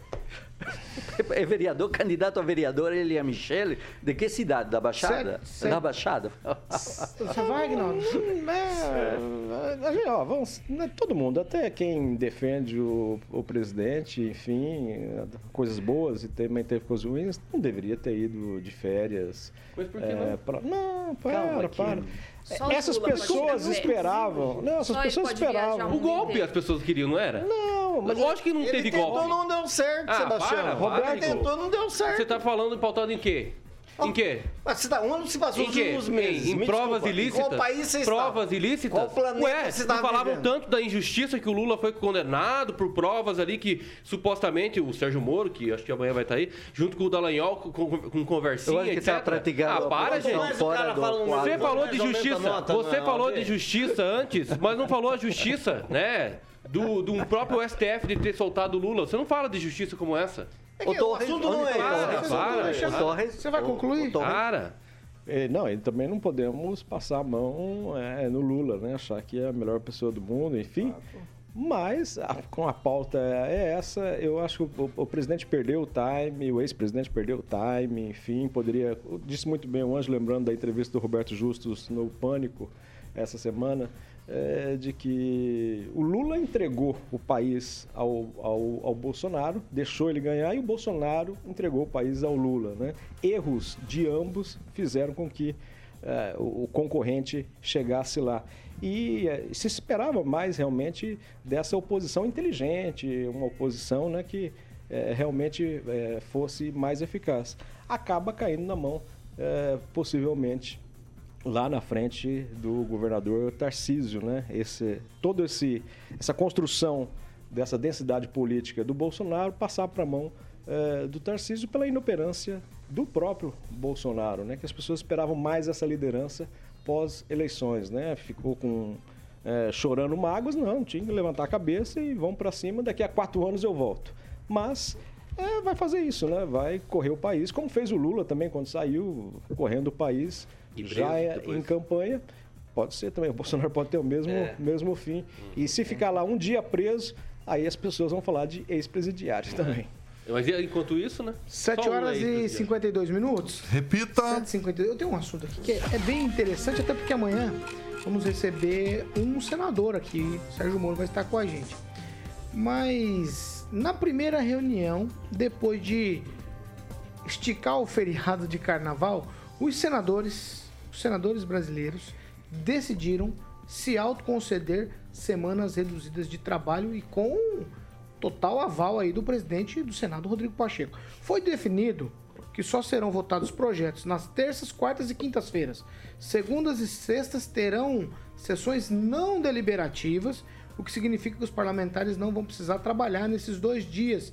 É vereador, candidato a vereador, ele é Michele. De que cidade? Da Baixada? Sete- Da Baixada? Você vai, Agnaldo? É, ó, vamos, né, todo mundo, até quem defende o, o presidente, enfim, coisas boas e também teve coisas ruins, não deveria ter ido de férias. Mas por que é, não? pra- não, para, Calma para. Só o Essas pessoas esperavam. Não, essas Só ele pessoas esperavam. O golpe as pessoas queriam, não era? Não, mas Lógico que não teve golpe. não deu certo, Ah, Sebastião. Para, Roberto tentou, não deu certo. Você tá falando pautado em quê? Em quê? Mas você tá, onde se passou Em os últimos meses? Em, em Me provas desculpa. Em ilícitas? Qual país você Provas está? ilícitas? Qual planeta Ué, você não está falavam vivendo? tanto da injustiça que o Lula foi condenado por provas ali que supostamente o Sérgio Moro, que acho que amanhã vai estar aí, junto com o Dallagnol, com, com, com conversinha, Eu acho que etc. tá praticando ah, para, a gente. aprovação fora do Você falou de Mas justiça, nota você na falou OAB. de justiça antes, mas não falou a justiça, né? Do, do próprio STF de ter soltado o Lula. Você não fala de justiça como essa. É Ô, Torres, o assunto não é para, esse. para, para. Torres, Você vai concluir? Torres, Cara, É, não, e também não podemos passar a mão é, no Lula, né? Achar que é a melhor pessoa do mundo, enfim. Mas, a- com a pauta é essa, eu acho que o, o presidente perdeu o time, o ex-presidente perdeu o time, enfim, poderia. Disse muito bem o Anjo, lembrando da entrevista do Roberto Justus no Pânico essa semana, é, de que o Lula entregou o país ao, ao, ao Bolsonaro, deixou ele ganhar, e o Bolsonaro entregou o país ao Lula. Né? Erros de ambos fizeram com que eh, o concorrente chegasse lá. E eh, se esperava mais realmente dessa oposição inteligente, uma oposição né, que eh, realmente eh, fosse mais eficaz. Acaba caindo na mão, eh, possivelmente, lá na frente do governador Tarcísio, né? Esse, todo esse essa construção dessa densidade política do Bolsonaro passar para a mão eh, do Tarcísio pela inoperância do próprio Bolsonaro, né? Que as pessoas esperavam mais essa liderança pós eleições, né? Ficou com eh, chorando mágoas, não, tinha que levantar a cabeça e vamos para cima. Daqui a quatro anos eu volto. Mas é, vai fazer isso, né? Vai correr o país, como fez o Lula também quando saiu, correndo o país, E já é depois. em campanha. Pode ser também, o Bolsonaro pode ter o mesmo, É. mesmo fim. E se ficar lá um dia preso, aí as pessoas vão falar de É. ex-presidiário também. mas enquanto isso, né? 7 Só um horas aí, e presidente. 52 minutos. Repita. 7h52. Eu tenho um assunto aqui que é, é bem interessante, até porque amanhã vamos receber um senador aqui. Sérgio Moro vai estar com a gente. Mas na primeira reunião, depois de esticar o feriado de carnaval, os senadores, senadores brasileiros decidiram se autoconceder semanas reduzidas de trabalho e com total aval aí do presidente do Senado, Rodrigo Pacheco. Foi definido que só serão votados projetos nas terças, quartas e quintas-feiras. Segundas e sextas terão sessões não deliberativas, o que significa que os parlamentares não vão precisar trabalhar nesses dois dias,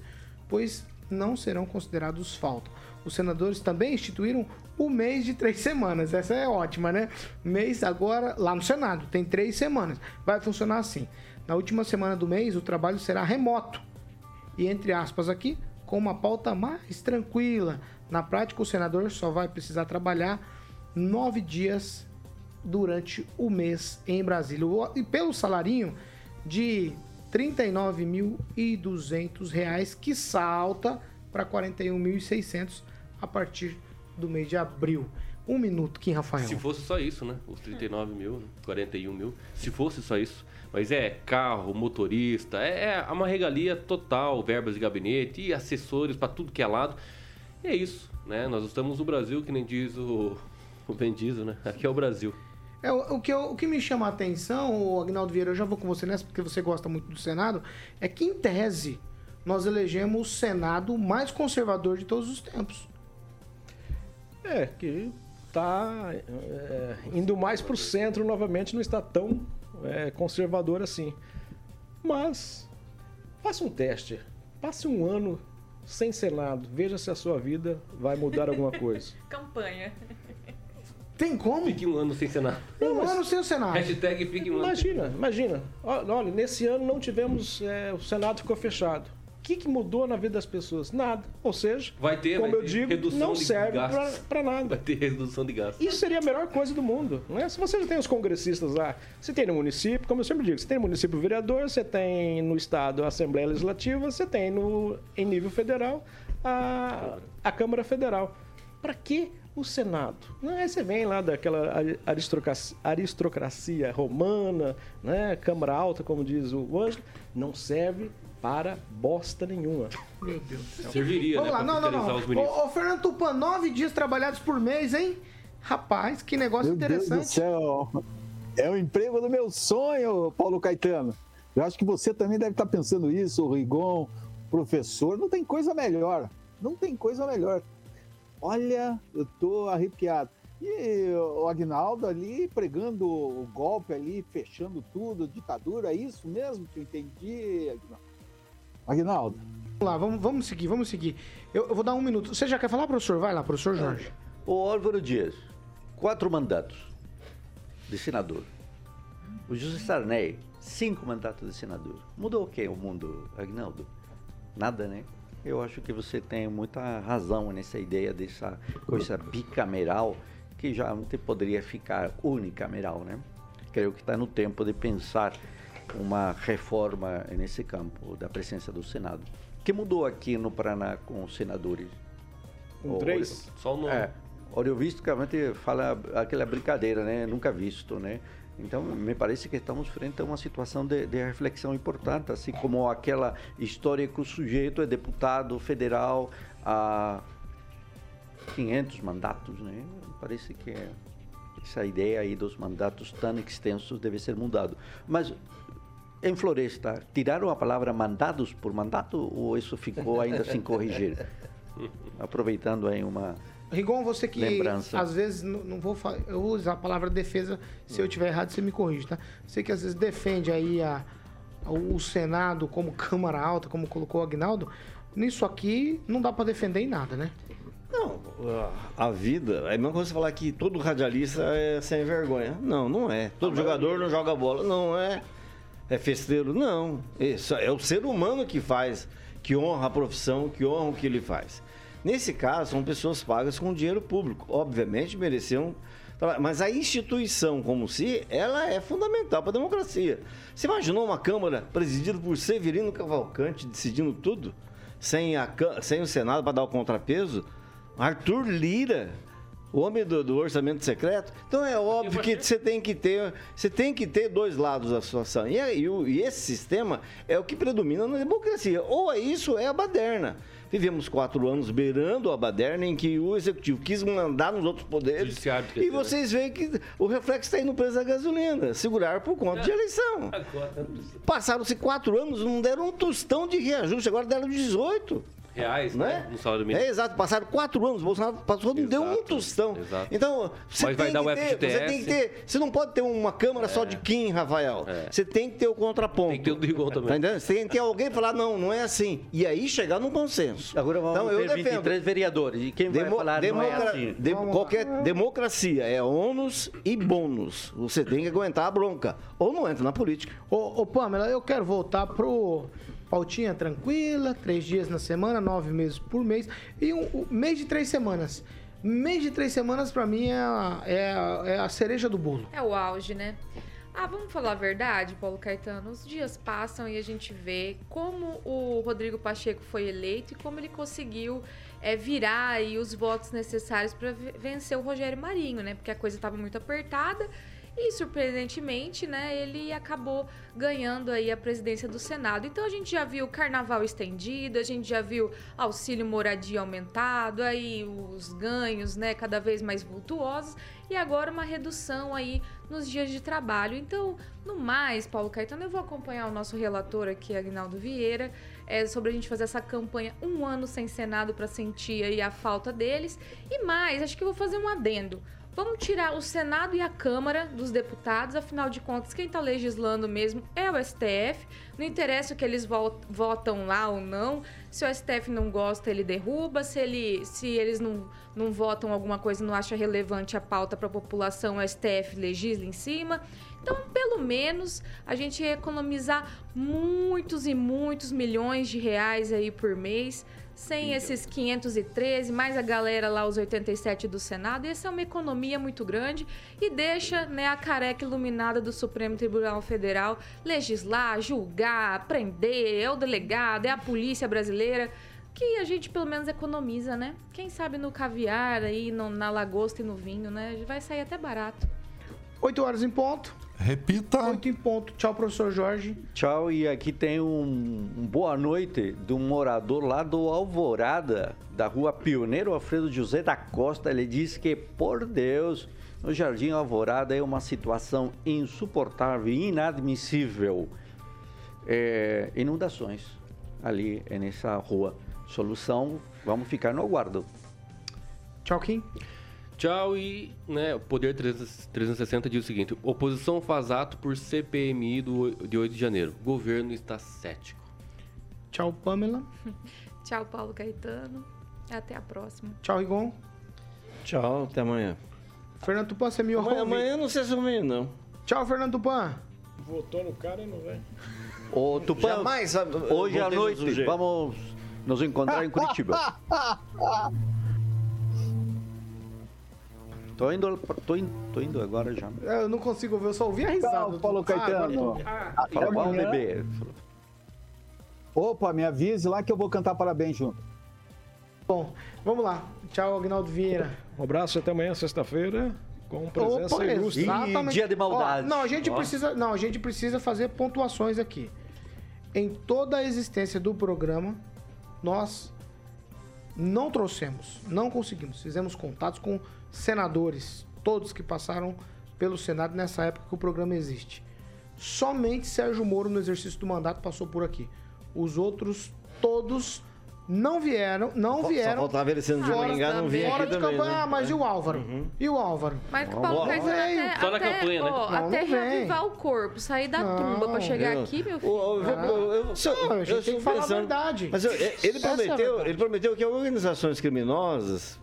pois não serão considerados falta. Os senadores também instituíram o mês de três semanas. Essa é ótima, né? Mês agora lá no Senado tem três semanas. Vai funcionar assim. Na última semana do mês, o trabalho será remoto. E entre aspas aqui, com uma pauta mais tranquila. Na prática, o senador só vai precisar trabalhar nove dias durante o mês em Brasília. E pelo salarinho de 39.200 reais, que salta para R$ 41.600 a partir do mês de abril. Um minuto, Kim Rafael. Se fosse só isso, né? Os 39 mil, né? 41 mil. Se fosse só isso. Mas é carro, motorista, é, é uma regalia total, verbas de gabinete e assessores para tudo que é lado. E é isso, né? Nós estamos no Brasil, que nem diz o, o Ben Diesel, né? Aqui é o Brasil. É, o, que eu- o que me chama a atenção, o Agnaldo Vieira, eu já vou com você nessa, porque você gosta muito do Senado, é que, em tese, nós elegemos o Senado mais conservador de todos os tempos. É, que está indo mais para o centro novamente, não está tão é, conservador assim. Mas faça um teste, passe um ano sem Senado, veja se a sua vida vai mudar alguma coisa. Campanha. Tem como? Fique um ano sem Senado. Um ano sem o Senado. Hashtag fique um ano Imagina, imagina. Olha, nesse ano não tivemos, é, o Senado ficou fechado. O que, que mudou na vida das pessoas? Nada. Ou seja, Vai ter, como vai eu ter digo, não serve para nada. Vai ter redução de gastos. Isso seria a melhor coisa do mundo. Né? Se você já tem os congressistas lá, você tem no município, como eu sempre digo, você tem no município o vereador, você tem no estado a Assembleia Legislativa, você tem no, em nível federal a, a Câmara Federal. Para que o Senado? Não, aí você vem lá daquela ari- aristocracia, aristocracia romana, né? Câmara Alta, como diz o Ângelo, não serve para bosta nenhuma. Meu Deus do céu. Serviria, Vamos né? lá, não, não, não. os. Ô, ô, Fernando Tupan, nove dias trabalhados por mês, hein? Rapaz, que negócio Meu Deus do interessante. céu. É o emprego do meu sonho, Paulo Caetano. Eu acho que você também deve estar pensando isso, o Rigon, professor. Não tem coisa melhor. Não tem coisa melhor. Olha, eu tô arrepiado. E o Agnaldo ali pregando o golpe ali, fechando tudo, ditadura, é isso mesmo que eu entendi, Agnaldo? Agnaldo. Vamos lá, vamos, vamos seguir, vamos seguir. Eu, eu vou dar um minuto. Você já quer falar, professor? Vai lá, professor Jorge. O Álvaro Dias, quatro mandatos de senador. O José Sarney, cinco mandatos de senador. Mudou o que o mundo, Agnaldo? Nada, né? Eu acho que você tem muita razão nessa ideia dessa coisa bicameral que já não poderia ficar unicameral, né? Creio que está no tempo de pensar uma reforma nesse campo da presença do Senado. O que mudou aqui no Paraná com os senadores? Com O- três? Só o nome. É, Oriovisticamente fala aquela brincadeira, né? Nunca visto, né? Então, me parece que estamos frente a uma situação de, de reflexão importante, assim como aquela história que o sujeito é deputado federal há 500 mandatos, né? Me parece que essa ideia aí dos mandatos tão extensos deve ser mudado. Mas em Floresta, tiraram a palavra mandados por mandato ou isso ficou ainda sem corrigir? Aproveitando aí uma Rigon, você que Lembrança. às vezes não, não vou eu vou usar a palavra defesa, se eu tiver errado você me corrige, tá? Você que às vezes defende aí a, a- o Senado como Câmara Alta, como colocou o Agnaldo, nisso aqui não dá pra defender em nada, né? Não, a a vida, é a mesma coisa você falar que todo radialista é sem vergonha. Não, não é. Todo jogador não joga bola. Não é. É festeiro. Não. Isso é o ser humano que faz, que honra a profissão, que honra o que ele faz. Nesse caso, são pessoas pagas com dinheiro público. Obviamente mereciam. Mas a instituição como se, ela é fundamental para a democracia. Você imaginou uma Câmara presidida por Severino Cavalcante decidindo tudo? Sem, a, sem o Senado para dar o contrapeso? Arthur Lira, o homem do, do orçamento secreto. Então é óbvio que você tem que ter, você tem que ter dois lados da situação. E, aí, o- e esse sistema é o que predomina na democracia. Ou é isso, ou é a baderna. Vivemos quatro anos beirando a baderna em que o executivo quis mandar nos outros poderes. E vocês veem que o reflexo está aí no preço da gasolina. Segurar por conta de eleição. Passaram-se quatro anos, não deram um tostão de reajuste, agora deram 18. Reais, Não né? é? No salário mínimo. É exato, passaram quatro anos, Bolsonaro passou, não deu um tostão. exato. Então, você Mas vai tem dar que o ter, você tem que ter, você não pode ter uma câmara só de Kim, Rafael. Você tem que ter o contraponto. Tem que ter o do Rigon também. Tá entendendo? Você tem que ter alguém falar, não, não é assim. E aí chegar num consenso. Agora vamos então, eu ter defendo. 23 vereadores. E quem vai Demo- falar não é democra- assim? de- qualquer democracia é ônus e bônus. Você tem que aguentar a bronca. Ou não entra na política. Ô, ô Pamela, eu quero voltar pro pautinha tranquila, três dias na semana, nove meses por mês e um, um mês de três semanas. Mês de três semanas pra mim é a, é, é a cereja do bolo. É o auge, né? Ah, vamos falar a verdade, Paulo Caetano? Os dias passam e a gente vê como o Rodrigo Pacheco foi eleito e como ele conseguiu é, virar aí os votos necessários para vencer o Rogério Marinho, né? Porque a coisa estava muito apertada e, surpreendentemente, né, ele acabou ganhando aí a presidência do Senado. Então a gente já viu carnaval estendido, a gente já viu auxílio moradia aumentado, aí os ganhos, né, cada vez mais vultuosos e agora uma redução aí nos dias de trabalho. Então, no mais, Paulo Caetano, eu vou acompanhar o nosso relator aqui, Agnaldo Vieira, é, sobre a gente fazer essa campanha um ano sem Senado para sentir aí a falta deles. E mais, acho que vou fazer um adendo. Vamos tirar o Senado e a Câmara dos deputados, afinal de contas, quem está legislando mesmo é o STF. Não interessa o que eles vo- votam lá ou não. Se o STF não gosta, ele derruba. Se, ele, se eles não, não votam alguma coisa, não acha relevante a pauta para a população, o STF legisla em cima. Então, pelo menos, a gente ia economizar muitos e muitos milhões de reais aí por mês, sem esses 513, mais a galera lá, os 87 do Senado. Essa é uma economia muito grande e deixa né, a careca iluminada do Supremo Tribunal Federal legislar, julgar, prender, é o delegado, é a polícia brasileira. Que a gente pelo menos economiza, né? Quem sabe no caviar aí, no- na lagosta e no vinho, né? Vai sair até barato. 8 horas em ponto. Repita. 8 em ponto. Tchau, professor Jorge. Tchau, e aqui tem um, um boa noite de um morador lá do Alvorada, da rua Pioneiro Alfredo José da Costa. Ele diz que, por Deus, no Jardim Alvorada é uma situação insuportável e inadmissível. É, inundações ali nessa rua. Solução, vamos ficar no aguardo. Tchau, Kim. Tchau e né, o Poder 300 360 diz o seguinte: oposição faz ato por CPMI do, de 8 de janeiro. Governo está cético. Tchau, Pamela. Tchau, Paulo Caetano. Até a próxima. Tchau, Rigon. Tchau, até amanhã. Fernando Tupan, você me ouve? Amanhã, amanhã eu não sei se eu venho, não. Tchau, Fernando Tupan. Votou no cara e não vem. Ô, Tupã, Jamais, ah, hoje à noite vamos nos encontrar em Curitiba. Tô indo, tô indo, tô indo agora já. Eu não consigo ver, eu só ouvi a risada. Tchau, Paulo Ah, Caetano. tô- Até Fala, bom, amanhã. bebê. Opa, me avise lá que eu vou cantar parabéns junto. Bom, vamos lá. Tchau, Agnaldo Vieira. Um abraço até amanhã, sexta-feira, com presença Opa, ilustre. exatamente. dia de maldade. Ó, não, a gente Ó. precisa, não, a gente precisa fazer pontuações aqui. Em toda a existência do programa, nós não trouxemos, não conseguimos. Fizemos contatos com senadores, todos que passaram pelo Senado nessa época que o programa existe. Somente Sérgio Moro, no exercício do mandato, passou por aqui. Os outros, todos, não vieram, não Só vieram. faltava ele sendo de Maringá, não vinha fora de também, campanha. né? Ah, mas e o Álvaro? E o Álvaro? Mas que Vamos Paulo. Caetano até, Só na até, campanha, né? ó, Não, até não reavivar o corpo, sair da Não, tumba pra chegar Eu- aqui, meu o- filho. o- eu- eu- eu- Não, a gente eu tem que fico falar a pensando- verdade. Mas eu- ele Essa é a prometeu, verdade. ele prometeu que organizações criminosas,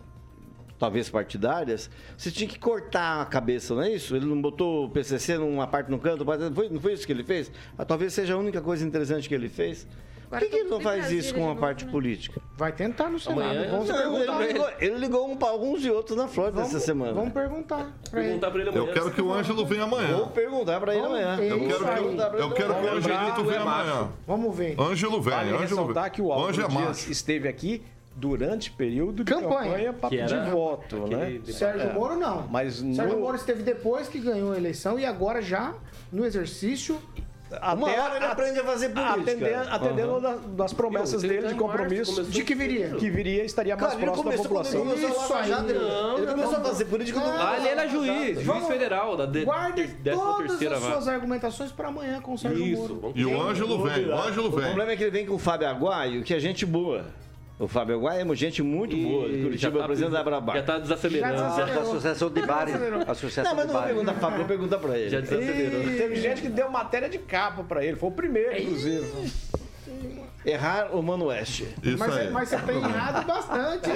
talvez partidárias, você tinha que cortar a cabeça, não é isso? Ele não botou o PCC numa parte no canto, mas foi, não foi isso que ele fez? Ah, talvez seja a única coisa interessante que ele fez. Por que, que ele não faz Brasília isso com a parte né? política? Vai tentar no Senado. Amanhã- Vamos Não, perguntar. ele, ligou, ele ligou um para alguns e outros na Flórida Vamos, essa semana. vamos perguntar pra ele. Perguntar pra ele amanhã. Eu quero que o Ângelo venha Vou amanhã. perguntar para ele amanhã. Eu Eu quero que, eu, eu quero que o Angelito venha amanhã. Vamos ver. Ângelo vem, Vale Ângelo ressaltar vem. que o Álvaro é Dias esteve aqui durante período de Campanha. campanha, para Que pedir era voto, né? Sérgio É. Moro não. Mas no- Sérgio Moro esteve depois que ganhou a eleição e agora já no exercício. Uma hora ele aprende a fazer política. Atendendo, atendendo da- das promessas Meu, dele de março compromisso começou- De que viria? que viria e estaria mais Cara, próximo da começou, quando ele população. começou a Isso aí. Não, ele não, começou a não. fazer política do Ah, ele era juiz, juiz Vamos- federal da de, Guarde todas as vara. suas argumentações para amanhã com o Sérgio Isso, Moro. E o Ângelo vem, o Ângelo O vem. problema é que ele vem com o Fábio Aguaio, que é gente boa. O Fábio Aguaio é gente muito boa. E Curitiba, já tá- presidente da Brabá. Já tá desacelerando. Já desacelerou. Associação de Bares. Associação Não, mas não vou perguntar pra Fábio, vou perguntar pra ele. Já desacelerou. Teve gente que deu matéria de capa pra ele. Foi o primeiro, inclusive. Errar o Mano Oeste. Isso Mas, aí. mas você tem errado bastante.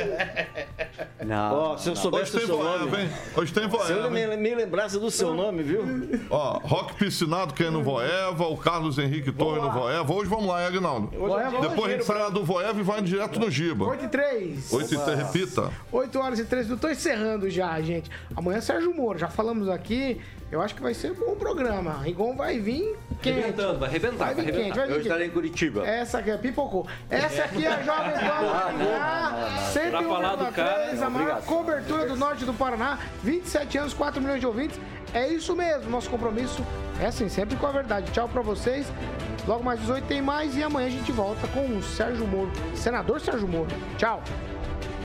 Não. Ó, se eu Hoje soubesse tem o seu voeva, nome... hein? Hoje tem Se eu voeva. me, me lembrasse do seu nome, viu? Ó, Rock Piscinado que é no Voeva, o Carlos Henrique Torre no Voeva. Hoje vamos lá, hein, Agnaldo? Voeva, Depois a gente sai do Voeva e vai direto no Giba. 8 e 3. 8 e 3, repita. 8 horas e 3 minutos. Tô encerrando já, gente. Amanhã é Sérgio Moro. Já falamos aqui. Eu acho que vai ser um bom programa. Rigon vai vir quente. Arrebentando, vai arrebentar, Vai vai quente, vai vir Eu quente. estarei em Curitiba. Essa aqui é pipocou. Essa aqui é a Jovem Pan Maringá, Pra falar do cara, 101,3, a maior cobertura do norte do Paraná, 27 anos, 4 milhões de ouvintes. É isso mesmo, nosso compromisso é assim, sempre com a verdade. Tchau pra vocês. Logo mais 18 tem mais e amanhã a gente volta com o Sérgio Moro, senador Sérgio Moro. Tchau.